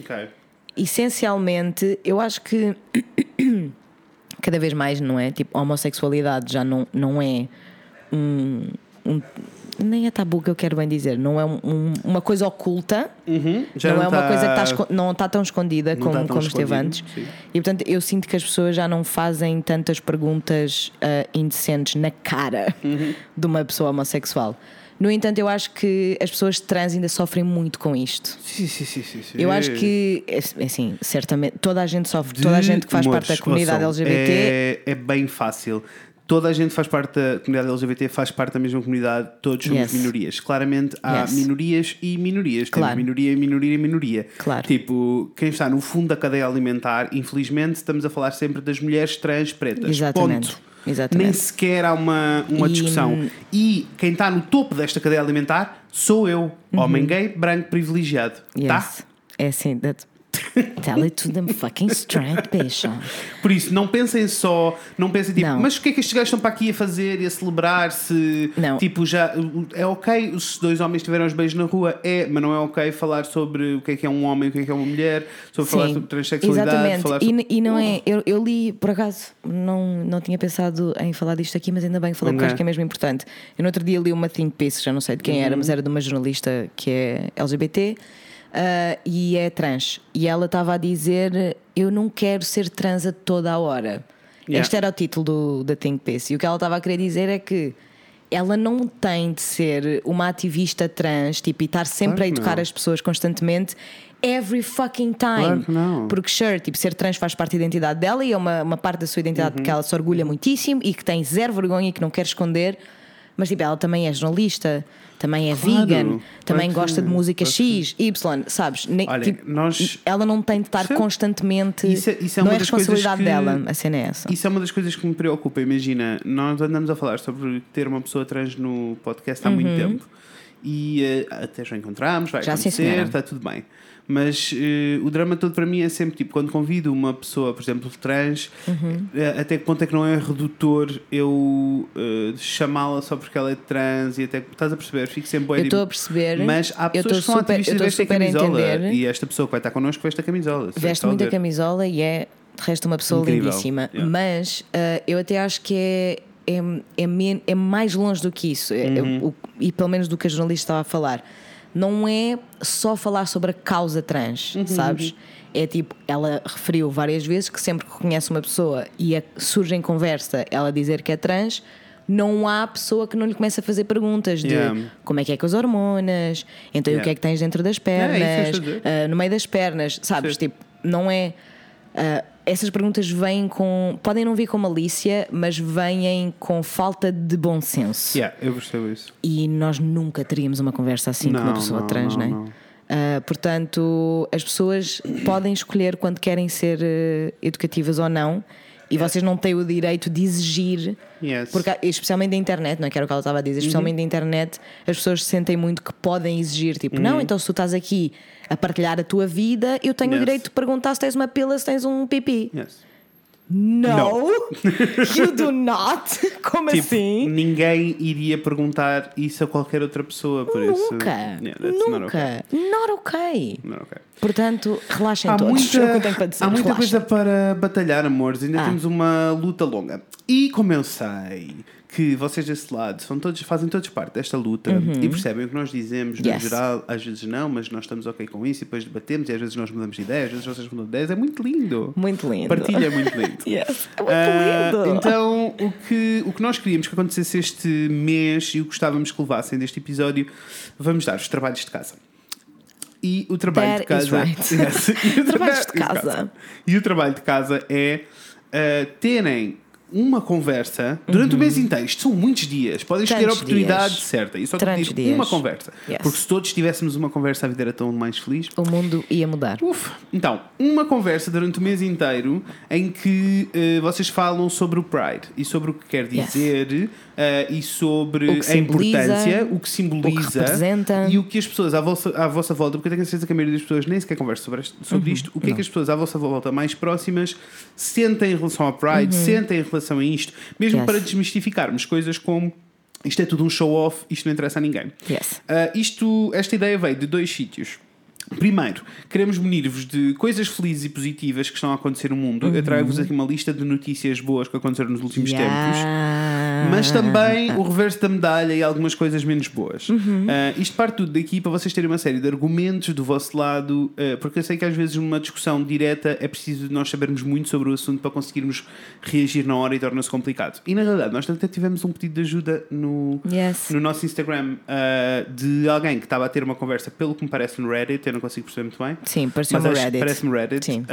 Ok. Essencialmente, eu acho que cada vez mais, não é? Tipo, a homossexualidade já não, não é um, um- Nem é tabu que eu quero bem dizer, não é um- um- uma coisa oculta. Uhum. Não, é uma tá- coisa que está, esco- não está tão escondida Não como, está tão como esteve antes. sim. E portanto eu sinto que as pessoas já não fazem tantas perguntas ah, indecentes na cara Uhum. de uma pessoa homossexual. No entanto, eu acho que as pessoas trans ainda sofrem muito com isto. Sim, sim, sim, sim, sim. Eu acho que, é- assim, certamente, toda a gente sofre, toda a gente que faz parte da comunidade LGBT. É, é bem fácil. Toda a gente faz parte da comunidade LGBT, faz parte da mesma comunidade, todos somos Yes. minorias. Claramente há Yes. minorias e minorias. Claro. Temos minoria, minoria e minoria. Claro. Tipo, quem está no fundo da cadeia alimentar, infelizmente, estamos a falar sempre das mulheres trans pretas. Exatamente. Ponto. Exatamente. Nem sequer há uma, uma E- discussão. E quem está no topo desta cadeia alimentar sou eu, Uhum. homem gay, branco, privilegiado. Tá? Yes. É assim, that- Tell it to them fucking straight, bicha. Por isso, não pensem só, não pensem tipo, Não. mas o que é que estes gajos estão para aqui a fazer e a celebrar se Não. tipo já é ok se dois homens tiveram os beijos na rua, é, mas não é ok falar sobre o que é que é um homem, o que é que é uma mulher, sobre falar sobre transexualidade, Exatamente. falar E, sobre... e não é. Eu, eu li, por acaso, não, não tinha pensado em falar disto aqui, mas ainda bem que falei, porque acho que é mesmo importante. Eu no outro dia li uma think piece, já não sei de quem Uhum. era, mas era de uma jornalista que é LGBT ah, e é trans. E ela estava a dizer: Eu não quero ser trans a toda a hora. Yeah. Este era o título do, da think piece. E o que ela estava a querer dizer é que. Ela não tem de ser uma ativista trans, tipo, e estar sempre Claro a educar não. as pessoas constantemente, every fucking time. Claro. Porque, sure, tipo, ser trans faz parte da identidade dela e é uma, uma parte da sua identidade Uhum. que ela se orgulha muitíssimo e que tem zero vergonha e que não quer esconder. Mas, tipo, ela também é jornalista, também é Claro, vegan, também gosta de música X, Y, sabes? Olha, tipo, nós- Ela não tem de estar Sim. constantemente. Isso é- isso é não é responsabilidade que- dela, a cena é essa. Isso é uma das coisas que me preocupa. Imagina, nós andamos a falar sobre ter uma pessoa trans no podcast há muito tempo e eh, até já encontramos, vai. Já acontecer, está tudo bem. Mas eh, o drama todo para mim é sempre tipo, quando convido uma pessoa, por exemplo, trans, Uhum. eh, até que ponto é que não é redutor eu chamá-la só porque ela é trans e até estás a perceber, fico sempre Eu estou a perceber. Mas há eu pessoas que são super, ativistas eu e estou vestem super a camisola e esta pessoa que vai estar connosco veste a camisola. Veste Está a muito a ver? camisola e é de resto uma pessoa Incrível. lindíssima. Yeah. Mas eu até acho que é, é, é, men- é mais longe do que isso. É- é Uhum. o- e pelo menos do que a jornalista estava a falar. Não é só falar sobre a causa trans, Uhum, sabes? É tipo, ela referiu várias vezes que sempre que reconhece uma pessoa e a- surge em conversa ela dizer que é trans, não há pessoa que não lhe comece a fazer perguntas de Yeah. como é que é com as hormonas, então e o Yeah. que é que tens dentro das É, pernas, dizer. ah, no meio das pernas, sabes? Sim. Tipo, não é. ah, essas perguntas vêm com. Podem não vir com malícia, mas vêm com falta de bom senso. Yeah, eu percebo isso. E nós nunca teríamos uma conversa assim com uma Não, pessoa não, trans, não, não, é? não. Ah, portanto, as pessoas podem escolher quando querem ser eh, educativas ou não, e vocês não têm o direito de exigir Yes. porque, especialmente da internet, não é que era o que ela estava a dizer, especialmente da internet, as pessoas sentem muito que podem exigir, tipo, não, então se tu estás aqui a partilhar a tua vida, eu tenho Yes. o direito de perguntar se tens uma pila, se tens um pipi. Yes. No, you do not. Como Tipo, assim? ninguém iria perguntar isso a qualquer outra pessoa, por isso. Nunca, Yeah, that's not okay. nunca, not okay. Not okay. Portanto, relaxem Há todos. muita, é o que eu tenho para dizer. há muita relaxem. coisa para batalhar, amores. Ainda Ah. temos uma luta longa. E como eu sei que vocês desse lado são todos, fazem todos parte desta luta e percebem o que nós dizemos no Uhum. Yes. geral, às vezes não, mas nós estamos ok com isso e depois debatemos e às vezes nós mudamos de ideia, às vezes vocês mudam de ideias. É muito lindo. Muito lindo. Partilha é muito lindo. Yes, é muito Ah, lindo. então, o que, o que nós queríamos que acontecesse este mês e o que gostávamos que levassem deste episódio, vamos dar os trabalhos de casa. E o trabalho de That is casa. right. Yes. E o Trabalhos de trabalho- casa. E o trabalho de casa é ah, terem uma conversa durante o mês inteiro. Isto são muitos dias. Podem escolher a oportunidade dias. certa. E só Tantos digo dias. uma conversa. Yes. Porque se todos tivéssemos uma conversa, a vida era tão mais feliz. O mundo ia mudar. Uf. Então, uma conversa durante o mês inteiro em que eh, vocês falam sobre o Pride e sobre o que quer Yes. dizer eh, e sobre O que a importância, o que simboliza representa. e o que as pessoas à vossa, à vossa volta, porque eu tenho a certeza que a maioria das pessoas nem sequer conversa sobre, este- sobre Uhum. isto, o que é que as pessoas à vossa volta mais próximas sentem em relação ao Pride, sentem em relação a isto, mesmo Uhum. Yes. para desmistificarmos coisas como isto é tudo um show-off, isto não interessa a ninguém. Yes. Uh, isto, esta ideia veio de dois sítios. Primeiro, queremos munir-vos de coisas felizes e positivas que estão a acontecer no mundo. Eu trago-vos aqui uma lista de notícias boas que aconteceram nos últimos tempos. Mas também o reverso da medalha e algumas coisas menos boas. Uhum. Uh, isto parte tudo daqui para vocês terem uma série de argumentos do vosso lado, uh, porque eu sei que às vezes numa discussão direta é preciso nós sabermos muito sobre o assunto para conseguirmos reagir na hora e torna-se complicado. E na realidade, nós até tivemos um pedido de ajuda no, Yes. no nosso Instagram uh, de alguém que estava a ter uma conversa, pelo que me parece no Reddit, eu não consigo perceber muito bem. Sim, acho- Reddit. Parece-me Reddit. Sim.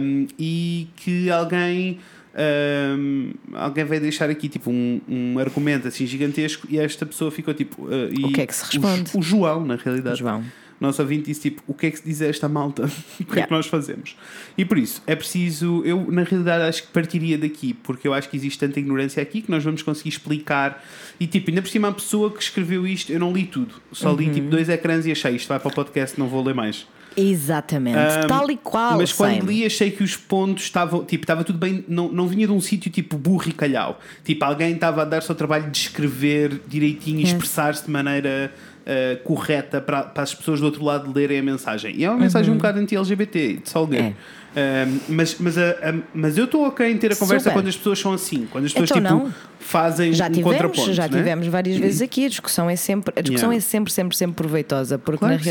Um, e que alguém. Um, alguém veio deixar aqui tipo um, um argumento assim gigantesco e esta pessoa ficou tipo. uh, O que é que se responde? O, o João, na realidade. João. Nosso ouvinte disse tipo: o que é que se diz a esta malta? o que é Yeah. que nós fazemos? E por isso é preciso. Eu, na realidade, acho que partiria daqui, porque eu acho que existe tanta ignorância aqui que nós vamos conseguir explicar. E tipo, ainda por cima, a pessoa que escreveu isto, eu não li tudo, só Uhum. li tipo dois ecrãs e achei isto vai para o podcast, não vou ler mais. Exatamente. Ahm, Tal e qual. Mas quando same. li, achei que os pontos estavam. Tipo, estava tudo bem. Não, não vinha de um sítio tipo burro e calhau. Tipo, alguém estava a dar-se ao trabalho de escrever direitinho e expressar-se de maneira. ah, correta para, para as pessoas do outro lado lerem a mensagem. E é uma mensagem um bocado anti-LGBT, good. Uhum. É. Mas, mas, a- a- mas eu estou ok em ter a conversa Super. quando as pessoas são assim, quando as pessoas Então tipo, não. fazem Já um tivemos, contraponto. já né? tivemos várias vezes aqui. A discussão é sempre, a discussão Yeah. é sempre, sempre, sempre proveitosa, porque Claro na que sim.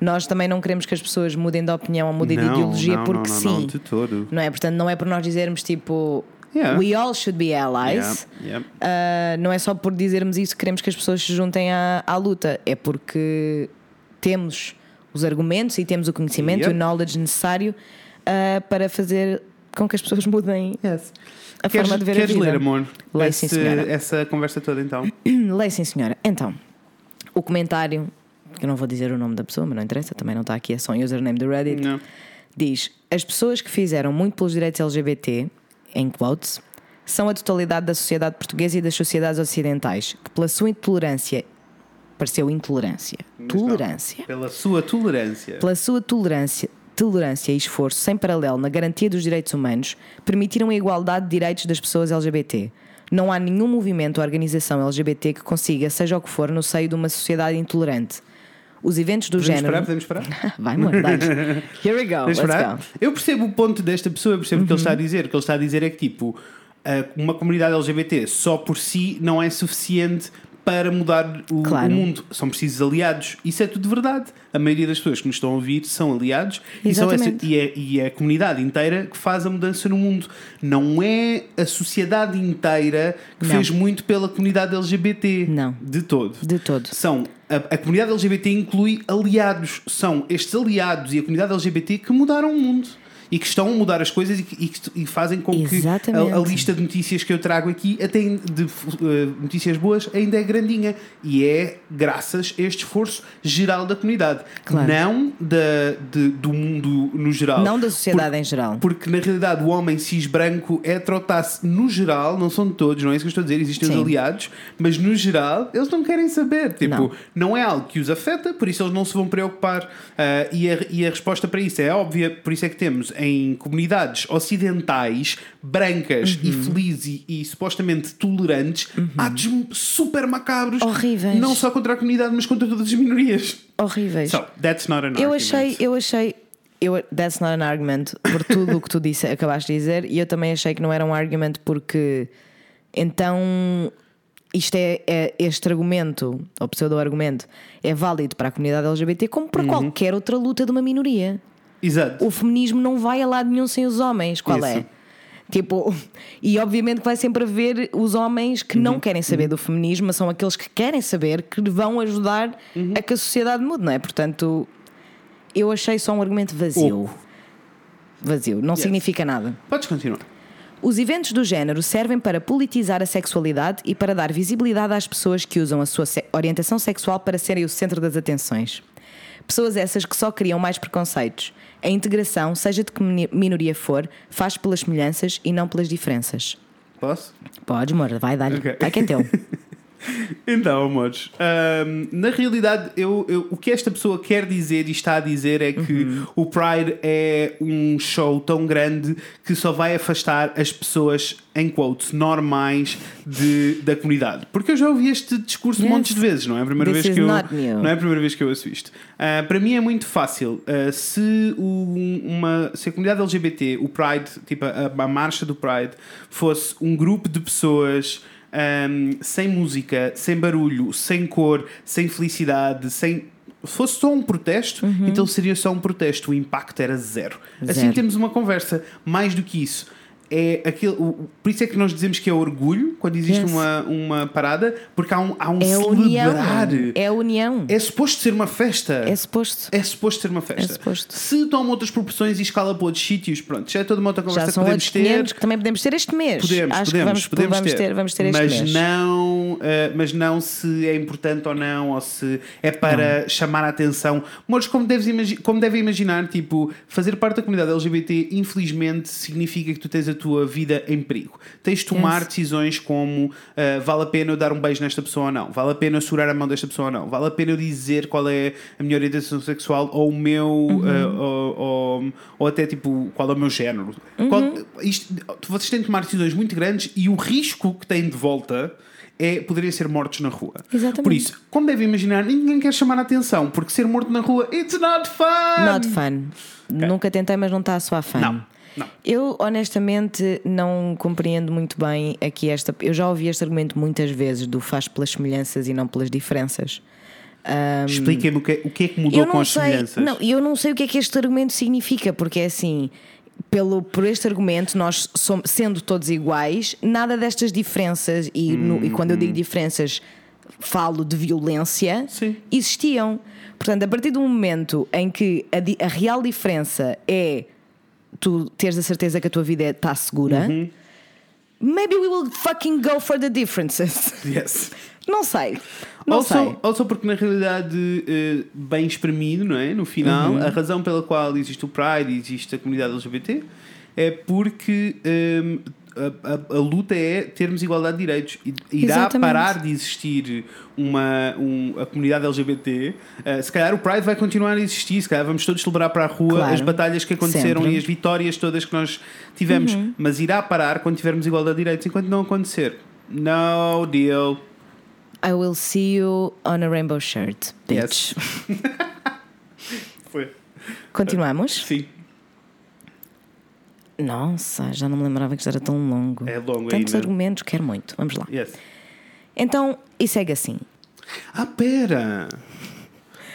Nós também não queremos que as pessoas mudem de opinião ou mudem de Não, ideologia não, porque não, sim. não, de todo. Não é? Portanto, não é por nós dizermos tipo Yeah. we all should be allies. Yeah, yeah. Uh, não é só por dizermos isso que queremos que as pessoas se juntem à, à luta, é porque temos os argumentos e temos o conhecimento e o knowledge necessário uh, para fazer com que as pessoas mudem a Queres, forma de ver queres a vida. ler, amor? Leio, Esse- sim, senhora. essa conversa toda então. Lei, sim, senhora. Então, o comentário, que eu não vou dizer o nome da pessoa, mas não interessa, também não está aqui, é só um username do Reddit. Não. Diz: As pessoas que fizeram muito pelos direitos LGBT, em quotes, são a totalidade da sociedade portuguesa e das sociedades ocidentais, que pela sua intolerância. Pareceu intolerância. Mas não. Tolerância. Pela sua tolerância. Pela sua tolerância, tolerância e esforço sem paralelo na garantia dos direitos humanos, permitiram a igualdade de direitos das pessoas LGBT. Não há nenhum movimento ou organização LGBT que consiga, seja o que for, no seio de uma sociedade intolerante. Os eventos do Podemos género. esperar? Podemos esperar? Vai, amor, dá-lhes. Here we go. Podemos Let's go. Eu percebo o ponto desta pessoa, eu percebo o que ele está a dizer. O que ele está a dizer é que, tipo, ah, uma comunidade LGBT só por si não é suficiente para mudar o, Claro. o mundo. São precisos aliados. Isso é tudo verdade. A maioria das pessoas que nos estão a ouvir são aliados e, são essa- e, é, e é a comunidade inteira que faz a mudança no mundo. Não é a sociedade inteira que Não. fez muito pela comunidade LGBT. Não. De todo. De todo. São a, a comunidade LGBT inclui aliados. São estes aliados e a comunidade LGBT que mudaram o mundo. E que estão a mudar as coisas e, que- e que- e fazem com que Exatamente. a, a lista de notícias que eu trago aqui, até de eh, notícias boas, ainda é grandinha. E é graças a este esforço geral da comunidade. Claro. Não da, de- do mundo no geral. Não da sociedade em geral. Porque na realidade o homem cis branco heterotasse no geral, não são todos, não é isso que eu estou a dizer, existem os Sim. aliados, mas no geral eles não querem saber. Tipo, Não. não, é algo que os afeta, por isso eles não se vão preocupar. Ah, e, a, e a resposta para isso é óbvia, por isso é que temos em comunidades ocidentais, brancas e Uhum. felizes e, e supostamente tolerantes, atos super macabros. Horríveis. Não só contra a comunidade, mas contra todas as minorias. Horríveis. So, that's not an Eu argument. achei, eu achei, eu, that's not an argument por tudo o que tu disse, acabaste de dizer, e eu também achei que não era um argument porque então isto é, é- este argumento, ou pseudo-argumento, é válido para a comunidade LGBT como Uhum. para qualquer outra luta de uma minoria. Exato. O feminismo não vai a lado nenhum sem os homens, qual Isso. é? Tipo, e obviamente que vai sempre haver os homens que Uhum. não querem saber do feminismo, mas são aqueles que querem saber que vão ajudar Uhum. a que a sociedade mude, não é? Portanto, eu achei só um argumento vazio. Oco. Vazio, não significa nada. Podes continuar. Os eventos do género servem para politizar a sexualidade e para dar visibilidade às pessoas que usam a sua orientação sexual para serem o centro das atenções. Pessoas essas que só criam mais preconceitos. A integração, seja de que minoria for, faz pelas semelhanças e não pelas diferenças. Posso? Podes, amor, vai dar-lhe. Ok. Vai que é teu. Então, amores, hum, na realidade, eu, eu- o que esta pessoa quer dizer e está a dizer é que o Pride é um show tão grande que só vai afastar as pessoas, em quotes, normais de, da comunidade. Porque eu já ouvi este discurso Yes. montes de vezes, não é a primeira This vez que eu. new. Não é a primeira vez que eu ouço isto. Ah, para mim é muito fácil. Ah, se, o- uma, se a comunidade LGBT, o Pride, tipo a, a marcha do Pride, fosse um grupo de pessoas ahm, sem música, sem barulho, sem cor, sem felicidade, sem. Se fosse só um protesto, então seria só um protesto. O impacto era zero. Assim Zero. temos uma conversa. Mais do que isso. É aquele, o- por isso é que nós dizemos que é orgulho quando existe Yes. uma, uma parada, porque há um, há um É a união. celebrar. É a união. É suposto ser uma festa. É suposto. É suposto ser uma festa. É suposto. Se toma outras proporções e escala para outros sítios, pronto, já é toda uma outra conversa Já que podemos ter. 500 que também podemos ter este mês. Podemos, Acho podemos, vamos, podemos vamos ter. Vamos ter este mas mês. não, eh, mas não se é importante ou não, ou se é para chamar a atenção. Mas como, deves imagi como devem imaginar, tipo, fazer parte da comunidade LGBT, infelizmente, significa que tu tens a tua vida em perigo. Tens de tomar Yes. decisões como ah, vale a pena eu dar um beijo nesta pessoa ou não, vale a pena eu segurar a mão desta pessoa ou não, vale a pena eu dizer qual é a minha orientação sexual ou o meu, Uhum. ah, ou, ou- ou até tipo qual é o meu género. Uhum. Qual- isto- vocês têm de tomar decisões muito grandes e o risco que têm de volta é poderem ser mortos na rua. Exatamente. Por isso, como devem imaginar, ninguém quer chamar a atenção, porque ser morto na rua, it's not fun! Not fun. Nunca tentei, mas não está a soar fun. Não, não. Eu honestamente não compreendo muito bem aqui esta. Eu já ouvi este argumento muitas vezes do faz pelas semelhanças e não pelas diferenças. Expliquem-me o que, é- o que é que mudou eu com as sei, semelhanças. não, eu não sei o que é que este argumento significa, porque é assim, pelo, por este argumento, nós somos, sendo todos iguais, nada destas diferenças, e, no- e quando eu digo diferenças, falo de violência, Sim. existiam. Portanto, a partir do momento em que a, a real diferença é tu teres a certeza que a tua vida está segura, Uhum. maybe we will fucking go for the differences. Yes. Não sei. Não sei. Also, also porque na realidade, eh, bem espremido, não é? No final, Uhum. a razão pela qual existe o Pride e existe a comunidade LGBT é porque ehm, a, a- a luta é termos igualdade de direitos. Irá Exatamente. parar de existir uma, um- a comunidade LGBT. eh, se calhar o Pride vai continuar a existir, se calhar vamos todos celebrar para a rua Claro. as batalhas que aconteceram Sempre. Uhum. e as vitórias todas que nós tivemos. Mas irá parar quando tivermos igualdade de direitos. Enquanto não acontecer, no deal. I will see you on a rainbow shirt, bitch. Foi. Continuamos? Sim. Nossa, já não me lembrava que isto era tão longo. É longo Tantos ainda. argumentos, quero muito. Vamos lá. Yes. Então, e segue assim. Ah, pera!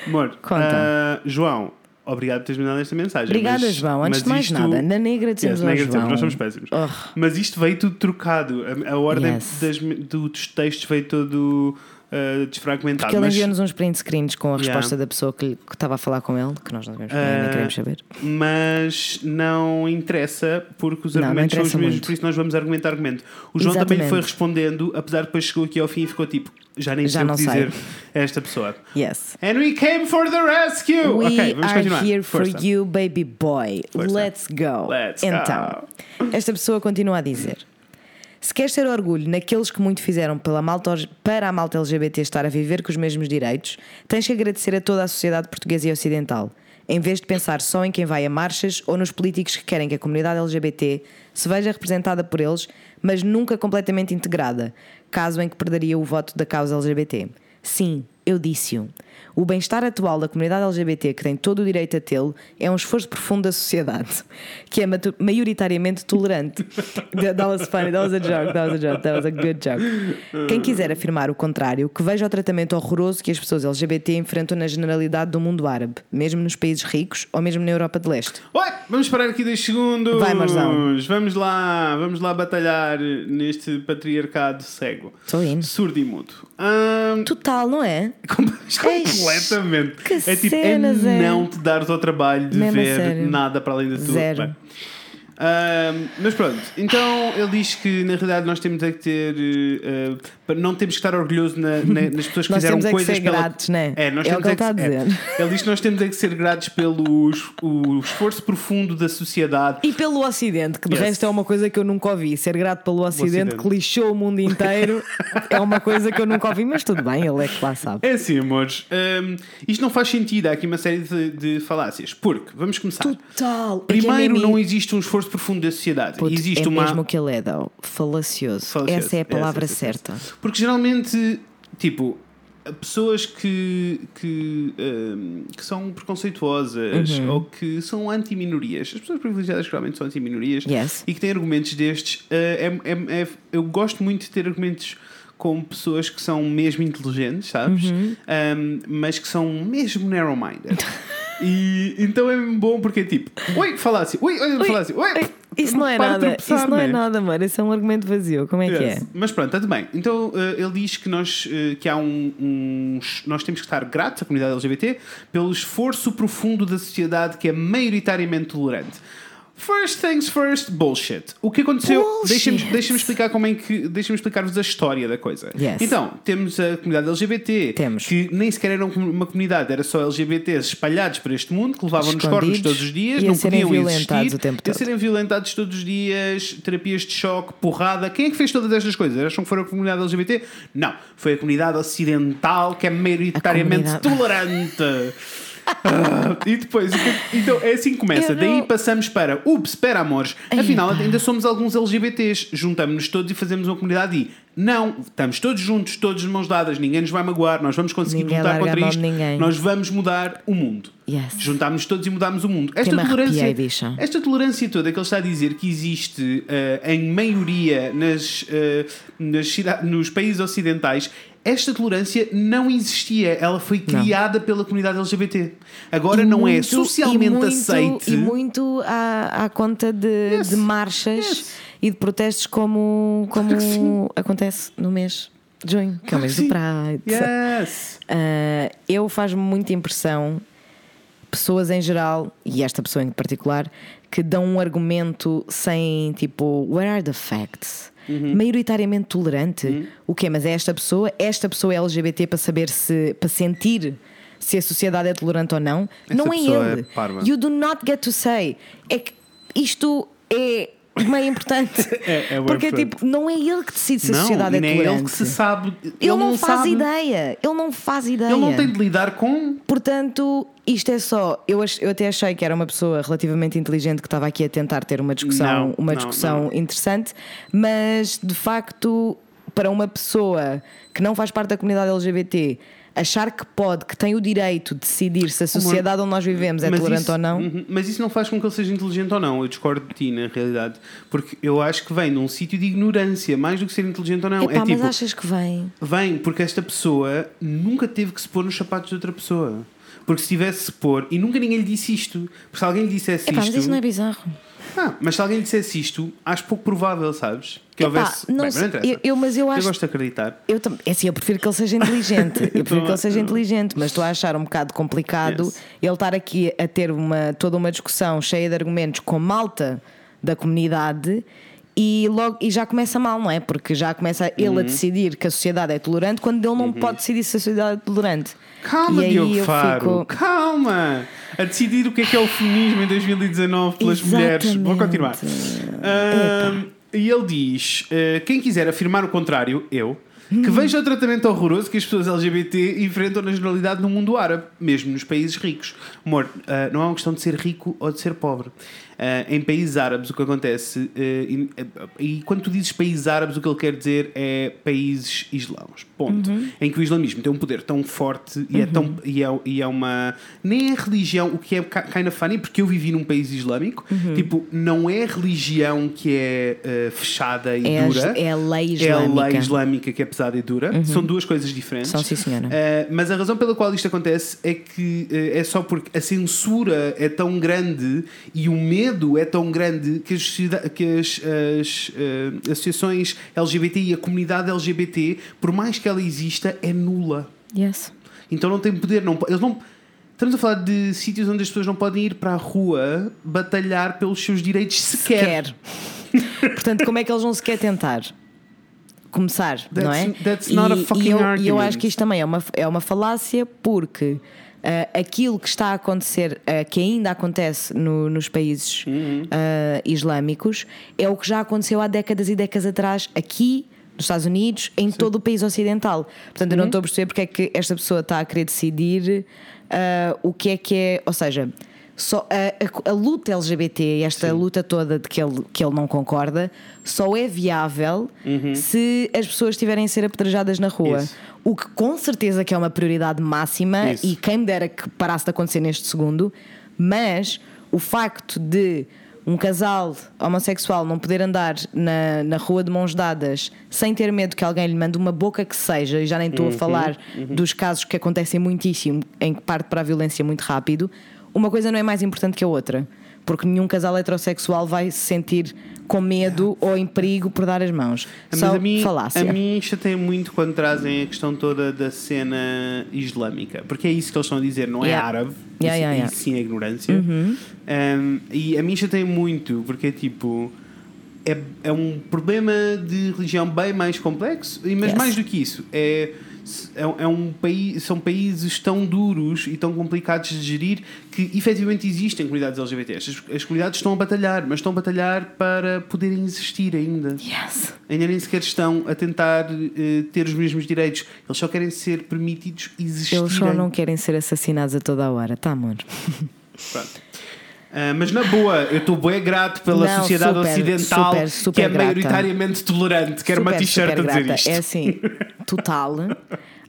Amor, Conta. ah, João, obrigado por teres mandado esta mensagem. Obrigada, mas- João. Antes de mais isto- nada, na negra dizemos Yes, ao negra João. nós somos péssimos. Oh. Mas isto veio tudo trocado. A, a ordem Yes. das- do- dos textos veio todo ah, desfragmentado. Porque ele mas, enviou-nos uns print screens com a Yeah. resposta da pessoa que, lhe- que estava a falar com ele, que nós não sabemos, nem queremos saber. mas não interessa porque os Não, não argumentos são os mesmos, muito. por isso nós vamos argumento a argumento. O João também Exatamente. foi respondendo, apesar de depois chegou aqui ao fim e ficou tipo, já nem Já sei o que dizer a esta pessoa. Yes. And we came for the rescue! We ok, vamos are continuar. here Força. for you, baby boy. Força. Let's go. Let's então, esta pessoa continua a dizer: Se queres ter orgulho naqueles que muito fizeram pela malta, para a malta LGBT estar a viver com os mesmos direitos, tens que agradecer a toda a sociedade portuguesa e ocidental. Em vez de pensar só em quem vai a marchas ou nos políticos que querem que a comunidade LGBT se veja representada por eles, mas nunca completamente integrada, caso em que perderia o voto da causa LGBT. Sim, eu disse-o. O bem-estar atual da comunidade LGBT, que tem todo o direito a tê-lo, é um esforço profundo da sociedade, que é maioritariamente tolerante. that was funny, that was a joke, that was a joke, that was a good joke. Quem quiser afirmar o contrário, que veja o tratamento horroroso que as pessoas LGBT enfrentam na generalidade do mundo árabe, mesmo nos países ricos ou mesmo na Europa de Leste. Ué, vamos parar aqui dois segundos. Vai, Marzão. Vamos lá, vamos lá batalhar neste patriarcado cego. Estou indo. Surdo e mudo. Ahm, Total, não é? completamente. que é tipo, cenas, é é. não te dar ao trabalho de Mesmo ver nada para além da tua. Zero. Bem. Ahm, mas pronto, então ele diz que na realidade nós temos é que ter. eh, não temos que estar orgulhoso na- na- nas pessoas que Nós fizeram temos é que coisas ser pela- gratos, né? É, nós É o temos que ele está a é. dizer. Ele diz que nós temos é que ser gratos pelo o esforço profundo da sociedade. E pelo Ocidente, que de Yes. resto é uma coisa que eu nunca ouvi. Ser grato pelo Ocidente, Ocidente. que lixou o mundo inteiro, é uma coisa que eu nunca ouvi, mas tudo bem, ele é que lá sabe. É assim, amores, hum, isto não faz sentido. Há aqui uma série de, de falácias. Porque, vamos começar. Total. Primeiro, não existe um esforço profundo da sociedade. existe é uma. mesmo o que ele é. Falacioso. Falacioso. Essa é a palavra essa. certa. Porque geralmente, tipo, pessoas que, que, hum, que são preconceituosas Uhum. ou que são anti-minorias, as pessoas privilegiadas geralmente são anti-minorias Yes. e que têm argumentos destes, eh, é, é- é- eu gosto muito de ter argumentos com pessoas que são mesmo inteligentes, sabes? Uhum. Um, mas que são mesmo narrow-minded. e então é bom porque é tipo, oi, falácia, oi, oi, falácia, oi. Ei, Isso não é nada, isso não é nada, mano. Isso é um argumento vazio. Como é que é? Yes. Mas pronto, está tudo bem. Então eh, ele diz que nós eh, que há um, um- nós temos que estar gratos à comunidade LGBT pelo esforço profundo da sociedade que é maioritariamente tolerante. First things first, bullshit. O que aconteceu? Deixem-me deixem explicar como é que. Deixem-me explicar-vos a história da coisa. Yes. Então, temos a comunidade LGBT, Temos. que nem sequer era uma comunidade, era só LGBTs espalhados por este mundo, que levavam-nos corpos Escondidos todos os dias, não podiam violentados existir, o tempo e a todo. serem violentados todos os dias, terapias de choque, porrada. Quem é que fez todas estas coisas? Acham que foi a comunidade LGBT? Não, foi a comunidade ocidental que é maioritariamente comunidade- tolerante. Ah, e depois, que- então é assim que começa. Daí passamos para, ups, espera amores, afinal Epa. ainda somos alguns LGBTs, juntamos-nos todos e fazemos uma comunidade e não, estamos todos juntos, todos de mãos dadas, ninguém nos vai magoar, nós vamos conseguir Ninguém lutar contra isto, nós vamos mudar o mundo. Yes. Juntámos todos e mudámos o mundo. Esta tolerância, arrepiei, esta tolerância toda que ele está a dizer que existe eh, em maioria nas, eh, nas nos países ocidentais, esta tolerância não existia. Ela foi criada pela comunidade LGBT. Agora E não é muito- socialmente e muito, aceite. E muito à, à conta de, Yes. de marchas Yes. e de protestos como, como sim. acontece no mês de junho, que é o mês do. Pride. Yes. Ah, eu faz-me muita impressão pessoas em geral, e esta pessoa em particular, que dão um argumento sem tipo, where are the facts? Uhum. Maioritariamente tolerante. O quê? Mas é esta pessoa? Esta pessoa é LGBT para saber se, para sentir se a sociedade é tolerante ou não? Esta não é é ele. parva. you do not get to say. É que isto é meio importante. É- é Porque importante. tipo, não é ele que decide se a Não, sociedade é nem é tolerante. ele que se sabe. Ele, não, faz sabe. ideia. Ele não faz ideia. Ele não tem de lidar com. Portanto, isto é só. Eu, ach- eu até achei que era uma pessoa relativamente inteligente que estava aqui a tentar ter uma discussão, Não, uma não, discussão não. interessante, mas de facto, para uma pessoa que não faz parte da comunidade LGBT. Achar que pode, que tem o direito de decidir se a sociedade onde nós vivemos é Mas tolerante isso- ou não, Uhum, Mas isso não faz com que ele seja inteligente ou não. Eu discordo de ti, na realidade. Porque eu acho que vem de um sítio de ignorância, mais do que ser inteligente ou não. Epá, é tipo, mas achas que vem? vem porque esta pessoa nunca teve que se pôr nos sapatos de outra pessoa. Porque se tivesse se pôr, e nunca ninguém lhe disse isto. Porque se alguém lhe dissesse Epá, mas isto. isso não é bizarro. Ah, mas se alguém lhe dissesse isto, acho pouco provável, sabes? Que Epá, houvesse. não Bem, interessa. eu- eu- mas eu acho- gosto de acreditar. Eu é assim, eu prefiro que ele seja inteligente. Eu prefiro que ele seja inteligente, mas estou a achar um bocado complicado Yes. ele estar aqui a ter uma, toda uma discussão cheia de argumentos com malta da comunidade e, logo, e já começa mal, não é? Porque já começa ele Uhum. a decidir que a sociedade é tolerante quando ele não pode decidir se a sociedade é tolerante. Calma, Diogo eu Faro, fico. calma! A decidir o que é que é o feminismo em 2019 pelas mulheres. Vou continuar. Ahm, e ele diz: eh, quem quiser afirmar o contrário, eu. Que veja o tratamento horroroso que as pessoas LGBT enfrentam na generalidade no mundo árabe, mesmo nos países ricos. Amor, ah, não é uma questão de ser rico ou de ser pobre. Ah, em países árabes, o que acontece, eh, e, e quando tu dizes países árabes, o que ele quer dizer é países islãos. Ponto. Em que o islamismo tem um poder tão forte e, é tão, e, é, e é uma. Nem é religião, o que é ki- kind of funny, porque eu vivi num país islâmico. Tipo, não é religião que é eh, fechada e É a- dura. é a lei É a lei islâmica. islâmica que é pesada e dura. São duas coisas diferentes. São, sim, senhora. Uh, mas a razão pela qual isto acontece é que uh, é só porque a censura é tão grande e o medo é tão grande que as, que as, as, uh, associações LGBT e a comunidade LGBT, por mais que ela exista, é nula. Yes. Então não tem poder. Não, eles não. Estamos a falar de sítios onde as pessoas não podem ir para a rua batalhar pelos seus direitos sequer. Quer. Portanto, como é que eles vão sequer tentar? Começar, não é? That's- that's not a e, fucking e eu, e eu argument. acho que isto também é uma, é uma falácia porque ah, aquilo que está a acontecer, ah, que ainda acontece no- nos países Uhum. ah, islâmicos, é o que já aconteceu há décadas e décadas atrás aqui. Nos Estados Unidos, em todo o país ocidental. Portanto, eu Uhum. não estou a perceber porque é que esta pessoa está a querer decidir o que é que é. Ou seja, só a, a- a luta LGBT, esta luta toda de que ele, que ele não concorda, só é viável se as pessoas estiverem a ser apedrejadas na rua. Uhum. Isso. O que com certeza que é uma prioridade máxima Isso. e quem me dera que parasse de acontecer neste segundo, mas o facto de um casal homossexual não poder andar na, na rua de mãos dadas sem ter medo que alguém lhe mande uma boca que seja, e já nem estou Uhum, a falar dos casos que acontecem muitíssimo, em que parte para a violência muito rápido, uma coisa não é mais importante que a outra. porque nenhum casal heterossexual vai se sentir com medo ou em perigo por dar as mãos. Mas Só a mim, falácia. a mim chateia muito quando trazem a questão toda da cena islâmica, porque é isso que eles estão a dizer, não é Yeah. árabe. Yeah, isso, yeah. Uhum. isso sim é ignorância. Um, e a mim chateia muito, porque é tipo. É, é um problema de religião bem mais complexo, e- mas Yes. mais do que isso, é, é, é um país, são países tão duros e tão complicados de gerir que efetivamente existem comunidades LGBTs. As, as comunidades estão a batalhar, mas estão a batalhar para poderem existir ainda Yes. ainda nem sequer estão a tentar eh, ter os mesmos direitos. Eles só querem ser permitidos existir. Eles só não querem ser assassinados a toda a hora, tá, amor? Pronto. Ah, mas na boa, eu estou bem grato pela Não, sociedade super, ocidental super, super que é grata. maioritariamente tolerante. Quero uma t-shirt a dizer grata. isto. É assim, total.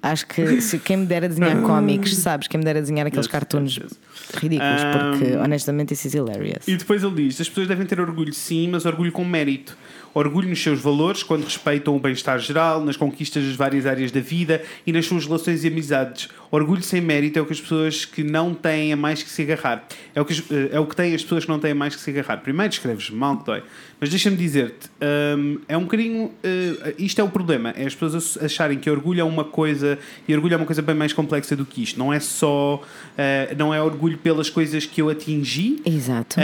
Acho que se quem me dera desenhar cómics, sabes? Quem me dera desenhar aqueles cartoons yes, yes. ridículos, porque honestamente isso é hilarious. E depois ele diz: as pessoas devem ter orgulho, sim, mas orgulho com mérito. Orgulho nos seus valores, quando respeitam o bem-estar geral, nas conquistas das várias áreas da vida e nas suas relações e amizades. Orgulho sem mérito é o que as pessoas que não têm a mais que se agarrar. É o que, eh, é o que têm as pessoas que não têm a mais que se agarrar. Primeiro escreves mal que dói. Mas deixa-me dizer-te, hum, é um bocadinho. eh, isto é o problema, é as pessoas acharem que orgulho é uma coisa e orgulho é uma coisa bem mais complexa do que isto. Não é só. eh, não é orgulho pelas coisas que eu atingi, Exato. Uh,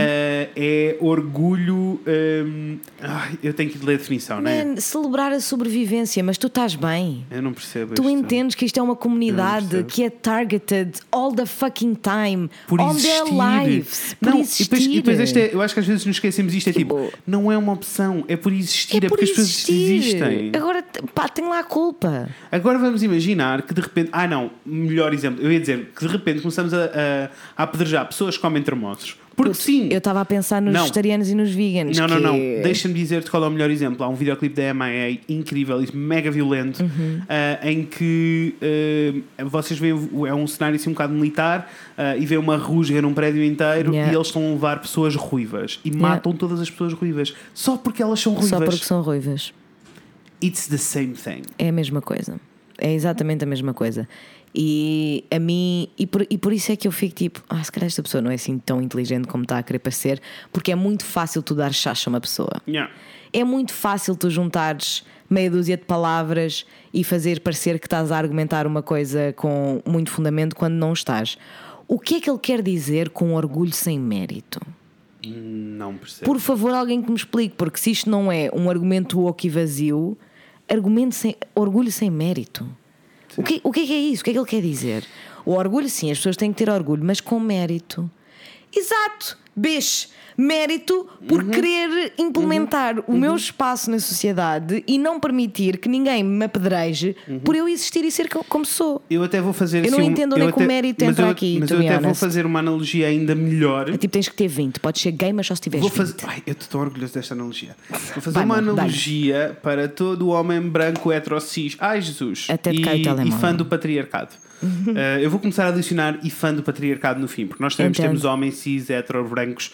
é orgulho. um, ai, eu tenho que ler a definição, não é? Man, celebrar a sobrevivência, mas tu estás bem. Eu não percebo. Tu este- entendes que isto é uma comunidade. Que é targeted all the fucking time Por on existir. their lives. Por não, existir. E depois, este é- eu acho que às vezes nos esquecemos isto. É tipo, Tipo, não é uma opção, é por existir, é, por porque as pessoas existir. existem. Agora, pá, tem lá a culpa. Agora vamos imaginar que de repente. Ah, não, melhor exemplo. Eu ia dizer que de repente começamos a, a, a apedrejar pessoas que comem termossos. Porque sim. Eu estava a pensar nos Não. vegetarianos e nos veganos. Não, não, que- não. Deixa-me dizer-te qual é o melhor exemplo. Há um videoclipe da MIA incrível e mega violento Uhum. ah, em que ah, vocês veem é um cenário assim um bocado militar ah, e vê uma rusga num prédio inteiro Yeah. e eles estão a levar pessoas ruivas e matam todas as pessoas ruivas só porque elas são ruivas. Só porque são ruivas. It's the same thing. É a mesma coisa. É exatamente a mesma coisa. E a mim, e por, e por isso é que eu fico tipo, ah, se calhar esta pessoa não é assim tão inteligente como está a querer parecer, porque é muito fácil tu dar chacha a uma pessoa. Yeah. É muito fácil tu juntares meia dúzia de palavras e fazer parecer que estás a argumentar uma coisa com muito fundamento quando não estás. O que é que ele quer dizer com orgulho sem mérito? Não percebo. Por favor, alguém que me explique, porque se isto não é um argumento oco e vazio, argumento sem, orgulho sem mérito. O que, o que é que é isso? O que é que ele quer dizer? O orgulho, sim, as pessoas têm que ter orgulho, mas com mérito. Exato! Bicho! Mérito por Uhum. querer implementar o meu espaço na sociedade e não permitir que ninguém me apedreje Uhum. por eu existir e ser co- como sou. Eu até vou fazer Eu não assim um- entendo onde é que o mérito entra eu- aqui, Mas eu até vou honest. fazer uma analogia ainda melhor. É tipo, tens que ter 20. Podes ser gay, mas só se tiveres Vou 20. fazer. Ai, eu estou orgulhoso desta analogia. Vou fazer uma analogia para todo o homem branco heterocis. Ai, Jesus! Até e, e fã do patriarcado. Uh, eu vou começar a adicionar e fã do patriarcado no fim, porque nós também Entendo. temos homens cis, hetero, brancos,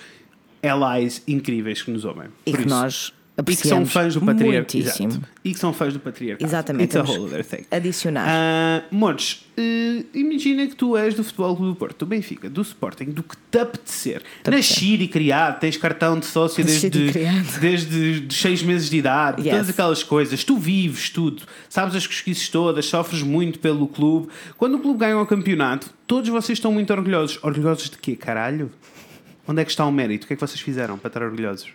allies incríveis que nos ouvem. E Por que isso. nós E que são fãs do patriarcado. E que são fãs do patriarcado. Exatamente. It's a whole other thing. Adicionar. Ah, Mores, eh, imagina que tu és do Futebol Clube do Porto, do Benfica, do Sporting, do que te apetecer. Nascido e criado, tens cartão de sócio Nascido desde, desde seis meses de idade, Yes. todas aquelas coisas. Tu vives tudo, sabes as cosquices todas, sofres muito pelo clube. Quando o clube ganha o campeonato, todos vocês estão muito orgulhosos. Orgulhosos de quê, caralho? Onde é que está o mérito? O que é que vocês fizeram para estar orgulhosos?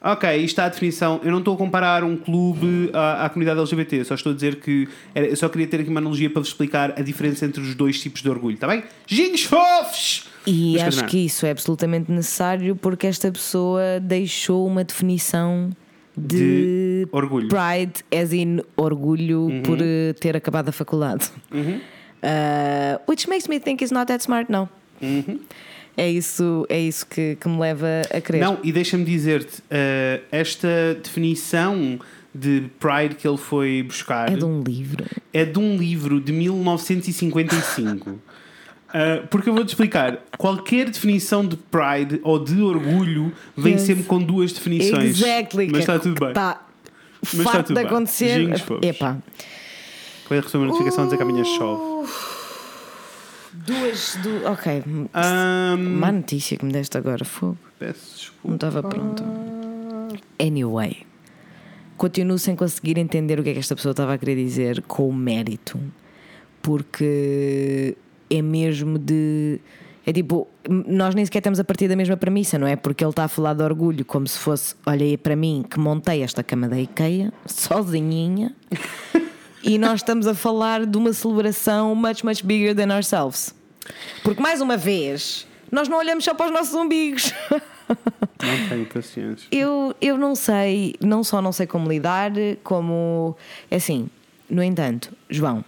Ok, isto está a definição. Eu não estou a comparar um clube à, à comunidade LGBT, só estou a dizer que era- eu só queria ter aqui uma analogia para vos explicar a diferença entre os dois tipos de orgulho, está bem? Ginhos fofos! E Mas, acho Carolina, que isso é absolutamente necessário porque esta pessoa deixou uma definição de, De orgulho. pride, as in orgulho por eh, ter acabado a faculdade. Uh, which makes me think he's not that smart, não. É isso, é isso que, que me leva a crer. Não, e deixa-me dizer-te, eh, esta definição de Pride que ele foi buscar É de um livro. é de um livro de 1955. Uh, porque eu vou-te explicar, qualquer definição de pride ou de orgulho vem Yes. sempre com duas definições. Exactly. Mas está tudo bem. Está está farto tudo de bem. acontecer. Fofos. Epá. Vai receber uma notificação a dizer que amanhã chove. Duas. Du... Ok. Ahm, Má notícia que me deste agora. Fogo. Peço desculpa. Não estava pronto. Anyway, continuo sem conseguir entender o que é que esta pessoa estava a querer dizer com o mérito, porque é mesmo de. É tipo, nós nem sequer estamos a partir da mesma premissa, não é? Porque ele está a falar de orgulho como se fosse: olha aí para mim que montei esta cama da IKEA, sozinhinha, e nós estamos a falar de uma celebração much, much bigger than ourselves. Porque, mais uma vez, nós não olhamos só para os nossos umbigos. Não tenho paciência. Eu, eu não sei, não só não sei como lidar, como. É assim, no entanto, João,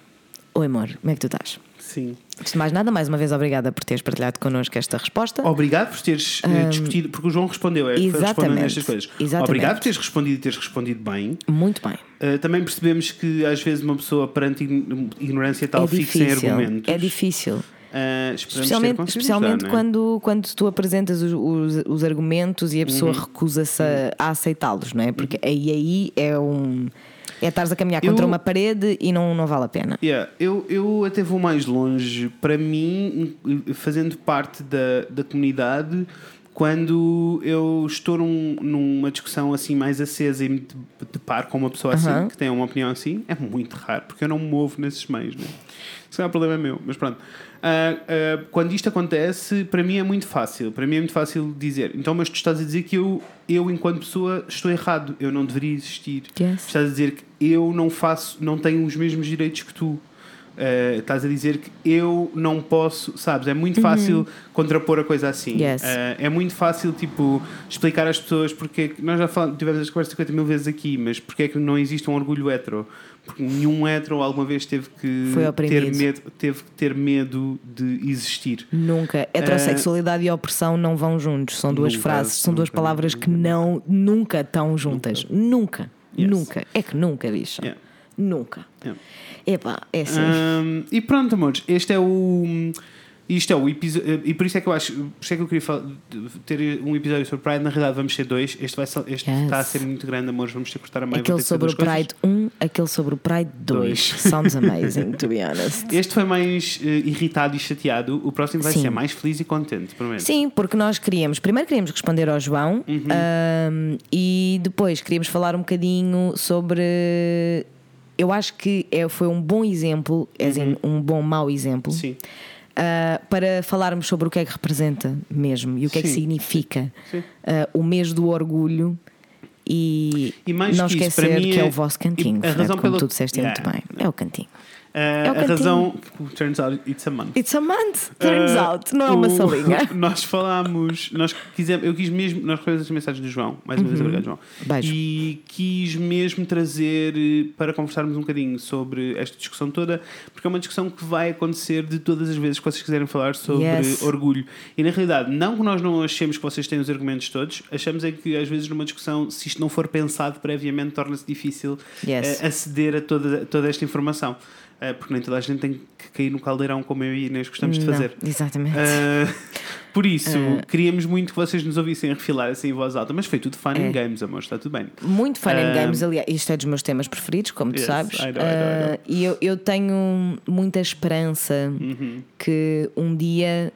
oi amor, como é que tu estás? Sim. Antes de mais nada, mais uma vez obrigada por teres partilhado connosco esta resposta. Obrigado por teres eh, discutido, porque o João respondeu, é, exatamente, estas coisas. exatamente. Obrigado por teres respondido e teres respondido bem. Muito bem. Uh, também percebemos que às vezes uma pessoa perante ign- ignorância tal é fixa em argumentos. É difícil. Uh, ter Especialmente, especialmente é? quando, quando tu apresentas os, os, os argumentos e a pessoa Uhum. recusa-se a, a aceitá-los, não é? Porque aí, aí é um. É estares a caminhar contra Eu- uma parede e não, não vale a pena. Yeah, eu, eu até vou mais longe. Para mim, fazendo parte da, da comunidade, quando eu estou num- numa discussão assim mais acesa e me de- deparo com uma pessoa assim, que tem uma opinião assim, é muito raro, porque eu não me movo nesses meios. Não é um problema meu, mas pronto. Ah, ah, quando isto acontece, para mim é muito fácil. Para mim é muito fácil dizer. Então, mas tu estás a dizer que eu, eu enquanto pessoa, estou errado. Eu não deveria existir. Yes. Estás a dizer que eu não faço, não tenho os mesmos direitos que tu. Uh, estás a dizer que eu não posso, sabes? É muito fácil contrapor a coisa assim. Uhum. Yes. Uh, é muito fácil, tipo, explicar às pessoas porque é nós já falamos, tivemos esta conversa 50 mil vezes aqui, mas porque é que não existe um orgulho hetero? Porque nenhum hetero alguma vez teve que ter medo, teve que ter medo de existir. Nunca. Heterossexualidade e opressão não vão juntos. São duas Nunca, frases, são duas nunca, palavras nunca, que não, nunca estão juntas. Nunca. Yes. Nunca. É que nunca, bicho. Yeah. Nunca. Yeah. Epá, é assim. Um, e pronto, amores, este é o. Isto é o episódio. E por isso é que eu acho. Por isso é que eu queria fal- ter um episódio sobre Pride. Na realidade, vamos ser dois. Este, vai, este Yes. está a ser muito grande, amores. Vamos ter que cortar a meio. aquele ter sobre o. Pride 1, aquele sobre o Pride 2. Dois. Sounds amazing, to be honest. Este foi mais eh, irritado e chateado. O próximo vai Sim. ser mais feliz e contente, prometo. Sim, porque nós queríamos, primeiro queríamos responder ao João Uhum. ahm, e depois queríamos falar um bocadinho sobre. Eu acho que é, foi um bom exemplo, as in, um bom mau exemplo, Uhum. Sim. ah, para falarmos sobre o que é que representa mesmo e o que é que Sim. significa Sim. ah, o mês do orgulho e, E mais não que isso, esquecer mim que é é- o vosso cantinho, e a Fred, razão como pela- tu disseste Yeah. muito bem. É o cantinho. Eh, É a razão. Turns out it's a month. It's a month, turns Uh, out, não é uma salinha. Nós falámos, nós quisemos, eu quis mesmo, nós recebemos as mensagens do João, mais uma vez obrigado, João. Uhum. Beijo. E quis mesmo trazer eh, para conversarmos um bocadinho sobre esta discussão toda, porque é uma discussão que vai acontecer de todas as vezes que vocês quiserem falar sobre Yes. orgulho. E na realidade, não que nós não achemos que vocês têm os argumentos todos, achamos é que às vezes numa discussão, se isto não for pensado previamente, torna-se difícil Yes. eh, aceder a toda, toda esta informação. Eh, porque nem toda a gente tem que cair no caldeirão como eu e Inês gostamos de fazer. exatamente. Uh, por isso, Uh. queríamos muito que vocês nos ouvissem refilar assim em voz alta, mas foi tudo fun É. and games, amor, está tudo bem. Muito fun and Um, games, aliás, isto é dos meus temas preferidos, como tu Yes, sabes. I know, I know, I know. Ah, e eu, eu tenho muita esperança Uhum. que um dia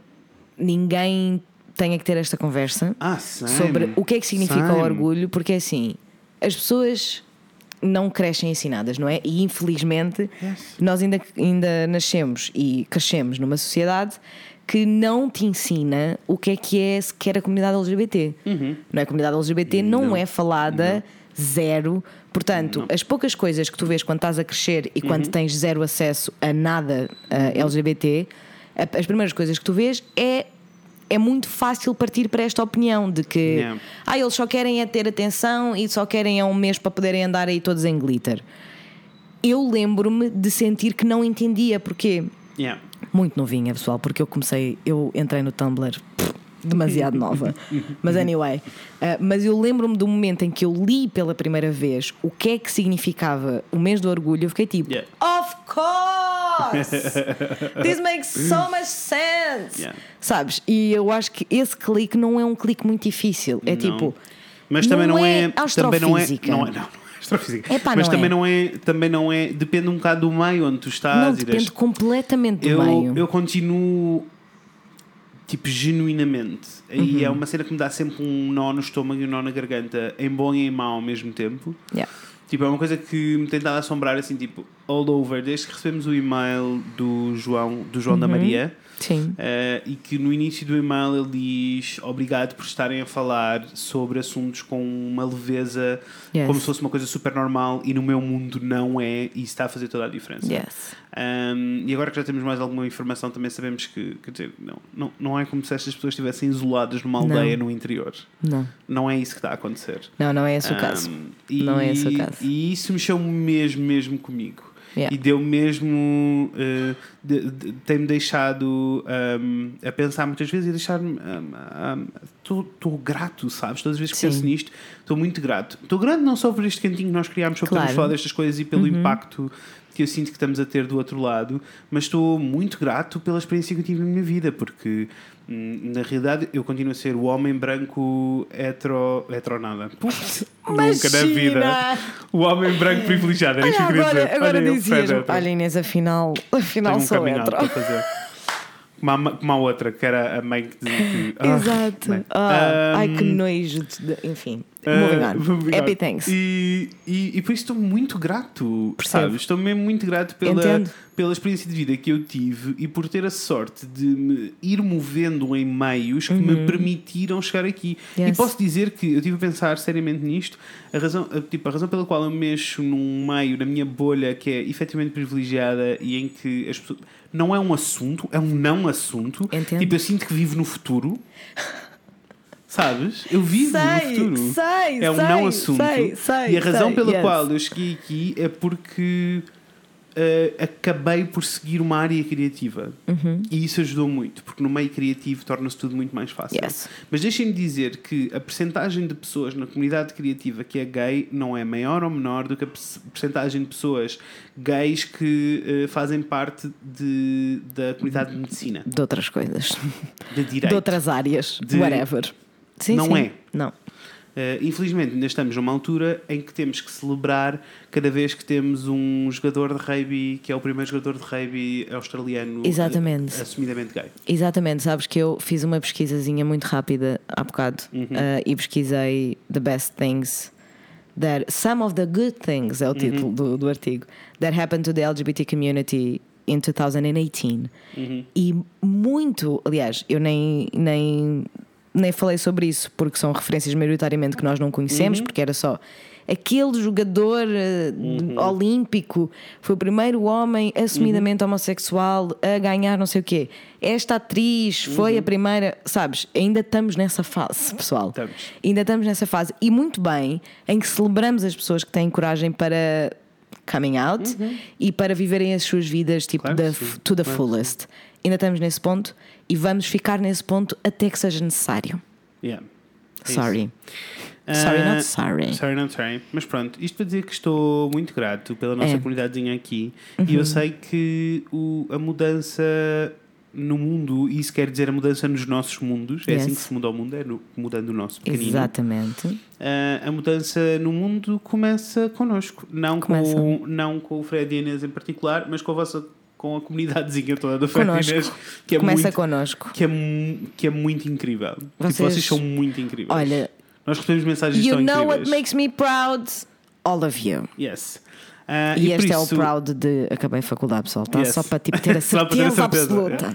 ninguém tenha que ter esta conversa Ah, sobre o que é que significa o orgulho, porque assim, as pessoas não crescem ensinadas, não é? E infelizmente Yes. nós ainda, ainda nascemos e crescemos numa sociedade que não te ensina o que é que é sequer a comunidade LGBT. Não é? A comunidade LGBT não, Uhum. Não. é falada zero. Portanto, as poucas coisas que tu vês quando estás a crescer e Uhum. quando tens zero acesso a nada uh, LGBT, as primeiras coisas que tu vês é. É muito fácil partir para esta opinião de que ah, eles só querem é ter atenção e só querem é um mês para poderem andar aí todos em glitter. Eu lembro-me de sentir que não entendia porquê. Yeah. Muito novinha, pessoal, porque eu comecei, eu entrei no Tumblr pff, demasiado nova. Mas anyway, uh, mas eu lembro-me do momento em que eu li pela primeira vez o que é que significava o mês do orgulho, eu fiquei tipo, Yeah. of course! This makes so much sense! Yeah. Sabes? E eu acho que esse clique não é um clique muito difícil. É Não. tipo. Mas também não, não é, é também não é, astrofísica. não é, não, não é astrofísica. Epá, mas não também é. não é, também não é, depende um bocado do meio onde tu estás Não e das- depende completamente do eu, meio. eu continuo Tipo, genuinamente. Uhum. E é uma cena que me dá sempre um nó no estômago e um nó na garganta, em bom e em mau ao mesmo tempo. Yeah. Tipo, é uma coisa que me tem dado a assombrar, assim, tipo, all over, desde que recebemos o e-mail do João, do João da Maria. Sim. eh, e que no início do e-mail ele diz obrigado por estarem a falar sobre assuntos com uma leveza Yes. como se fosse uma coisa super normal e no meu mundo não é e está a fazer toda a diferença. Yes. Um, e agora que já temos mais alguma informação, também sabemos que, quer dizer, não, não, não é como se estas pessoas estivessem isoladas numa Não. aldeia no interior. Não. Não é isso que está a acontecer. Não, não é esse o Um, caso. e, Não é esse o caso. E isso mexeu mesmo, mesmo comigo. Yeah. E deu mesmo. eh, de- de- tem-me deixado um, a pensar muitas vezes e deixar-me. Estou grato, sabes? Todas as vezes que Sim. penso nisto, estou muito grato. Estou grato não só por este cantinho que nós criámos, só Claro. podemos falar destas coisas e pelo impacto que eu sinto que estamos a ter do outro lado, mas estou muito grato pela experiência que eu tive na minha vida, porque hum, na realidade eu continuo a ser o homem branco hetero. hetero nada. Nunca na vida. O homem branco privilegiado, era Olha, isto que eu queria agora, dizer. agora Olha, dizias Olha, Inês, afinal, afinal tenho um sou out hetero. para fazer. Como a, como a outra, que era a mãe que dizia que. Ah, Exato. Ah, ai, que Um, nojo. de- enfim, moving on. Happy thanks. E, e, e por isso estou muito grato, Percebo. sabes? Estou mesmo muito grato pela, Entendo. pela experiência de vida que eu tive e por ter a sorte de me ir movendo em meios que me permitiram chegar aqui. E Uhum. Yes. posso dizer que eu estive a pensar seriamente nisto. A razão, a- tipo, a razão pela qual eu mexo num meio, na minha bolha, que é efetivamente privilegiada e em que as pessoas. Não é um assunto, é um não assunto. Entendo. Tipo, eu sinto que vivo no futuro. Sabes? Eu vivo no Sei, futuro. sei, é um sei, não assunto. sei, sei, e a razão pela yes. qual eu cheguei aqui é porque eh, acabei por seguir uma área criativa. Uhum. E isso ajudou muito, porque no meio criativo torna-se tudo muito mais fácil. Yes. Mas deixem-me dizer que a percentagem de pessoas na comunidade criativa que é gay não é maior ou menor do que a percentagem de pessoas gays que eh, fazem parte de, da comunidade de medicina, De outras coisas. de direito. De outras áreas. De- Whatever. Sim, Não sim. é. Não. Uh, infelizmente, ainda estamos numa altura em que temos que celebrar cada vez que temos um jogador de rugby que é o primeiro jogador de rugby australiano Exatamente. uh, assumidamente gay. Exatamente, sabes que eu fiz uma pesquisazinha muito rápida há bocado Uhum. uh, e pesquisei the best things that some of the good things Uhum. é o título do, do artigo that happened to the LGBT community in 2018 Uhum. e muito, aliás, eu nem, nem, nem falei sobre isso porque são referências maioritariamente que nós não conhecemos, Uhum. porque era só aquele jogador eh, de- olímpico foi o primeiro homem assumidamente Uhum. homossexual a ganhar não sei o quê. Esta atriz foi Uhum. a primeira, sabes? Ainda estamos nessa fase, pessoal. Estamos. Ainda estamos nessa fase e muito bem em que celebramos as pessoas que têm coragem para coming out e para viverem as suas vidas tipo Uhum. Claro sim. to the Claro fullest. Ainda estamos nesse ponto e vamos ficar nesse ponto até que seja necessário. Yeah. É. Sorry. Sorry, Uh, not sorry. Sorry, not sorry. Mas pronto, isto para dizer que estou muito grato pela nossa É. comunidadezinha aqui Uhum. e eu sei que o, a mudança no mundo, isso quer dizer a mudança nos nossos mundos, é Yes. assim que se muda o mundo, é no- mudando o nosso pequenino. Exatamente. Uh, a mudança no mundo começa connosco, não Começa. com, não com o Fred e Inês em particular, mas com a vossa com a comunidadezinha toda do e. Inês, que é Começa muito, connosco. que é, que é muito incrível. Tipo, Vocês- vocês são muito incríveis. Olha, Nós recebemos mensagens you tão know incríveis. what makes me proud? All of you. Yes. Ah, E, por este é o isso- proud de acabei a faculdade, pessoal. Tá? Yes. Só para tipo, ter a ter certeza, certeza, absoluta.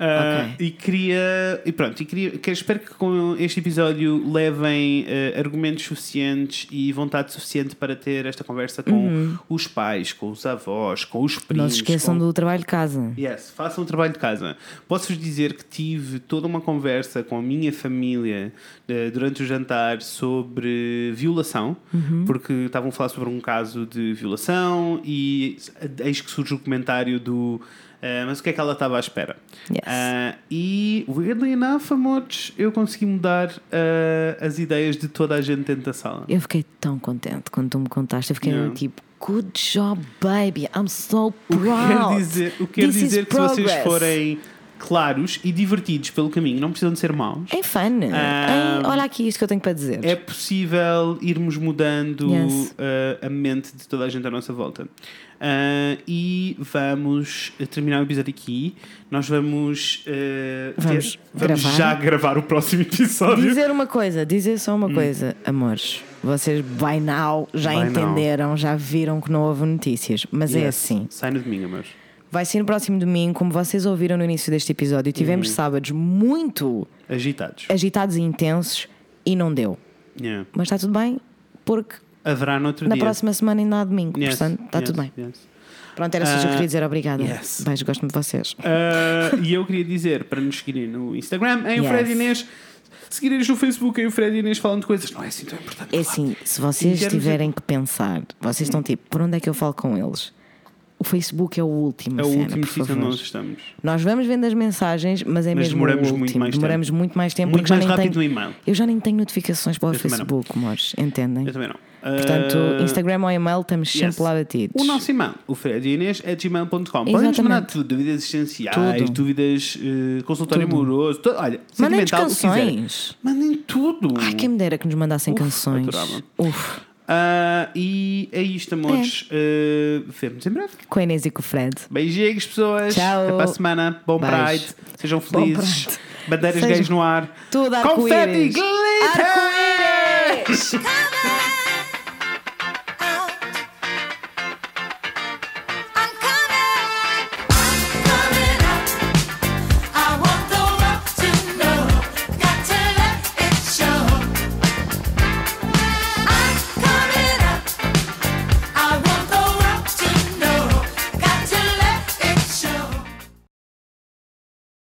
Ah, Ok. E queria. E pronto, e queria, que espero que com este episódio levem ah, argumentos suficientes e vontade suficiente para ter esta conversa com os pais, com os avós, com os primos. Uhum. Não se esqueçam com... do trabalho de casa. Yes, façam o trabalho de casa. Posso-vos dizer que tive toda uma conversa com a minha família eh, durante o jantar sobre violação, Uhum. porque estavam a falar sobre um caso de violação e eis que surge o comentário do. Eh, mas o que é que ela estava à espera? Yes. Ah, e, weirdly enough, amores, eu consegui mudar ah, as ideias de toda a gente dentro da sala. Eu fiquei tão contente quando tu me contaste. Eu fiquei Yeah. tipo, good job, baby. I'm so O que proud. quer dizer, o que quer dizer que se vocês forem claros e divertidos pelo caminho, não precisam de ser maus. Em fun. Ah, Em- olha aqui isto que eu tenho para dizer. É possível irmos mudando Yes. uh, a mente de toda a gente à nossa volta. Uh, e vamos terminar o episódio aqui. Nós vamos, uh, Vamos ver- vamos gravar? já gravar o próximo episódio. Dizer uma coisa, dizer só uma coisa, amores. Vocês by now já By now. entenderam, já viram que não houve notícias. Mas é Yes. assim. Sai no domingo, amor. Vai ser no próximo domingo, como vocês ouviram no início deste episódio. Tivemos Uhum. sábados muito Agitados. agitados e intensos e não deu. Yeah. Mas está tudo bem, porque Haverá no outro na dia. próxima semana ainda há domingo. Yes, Portanto, está yes, tudo bem. yes. Pronto, era só isso que eu Ah, queria dizer. Obrigada. yes. Beijo, gosto muito de vocês. Uh, e eu queria dizer para nos seguirem no Instagram, em Yes. Fred Inês. Seguirem no Facebook, em o Fred Inês falando de coisas. Não é assim tão importante. É assim, se vocês tiverem que pensar, vocês estão tipo, por onde é que eu falo com eles? O Facebook é o último. É o cena, último sítio onde nós estamos. Nós vamos vendo as mensagens, mas é Mas mesmo demoramos o muito último. mais demoramos tempo. muito mais tempo Muito mais rápido tenho, no e-mail. Eu já nem tenho notificações para o Eu. Facebook, amores, entendem? Eu também não. Portanto, Uh, Instagram ou e-mail estamos yes. sempre lá batidos. O nosso e-mail, o fredinês.gmail.com. Podem nos Exatamente. mandar tudo, dúvidas existenciais, Tudo. dúvidas, eh, consultório Tudo. amoroso, to- olha, Mandem-nos canções. Mandem tudo. Ai, quem me dera que nos mandassem Uf, canções. Uf, Ah, e é isto, amores. Uh, Vemo-nos em breve. com a Inês e com o Fred. Beijinhos, pessoas. Tchau. Até para a semana. Bom Beijo. Pride. Sejam felizes. Pride. Bandeiras Sejam- gays no ar. Tudo Confetti arco-íris. glitter! Arco-íris!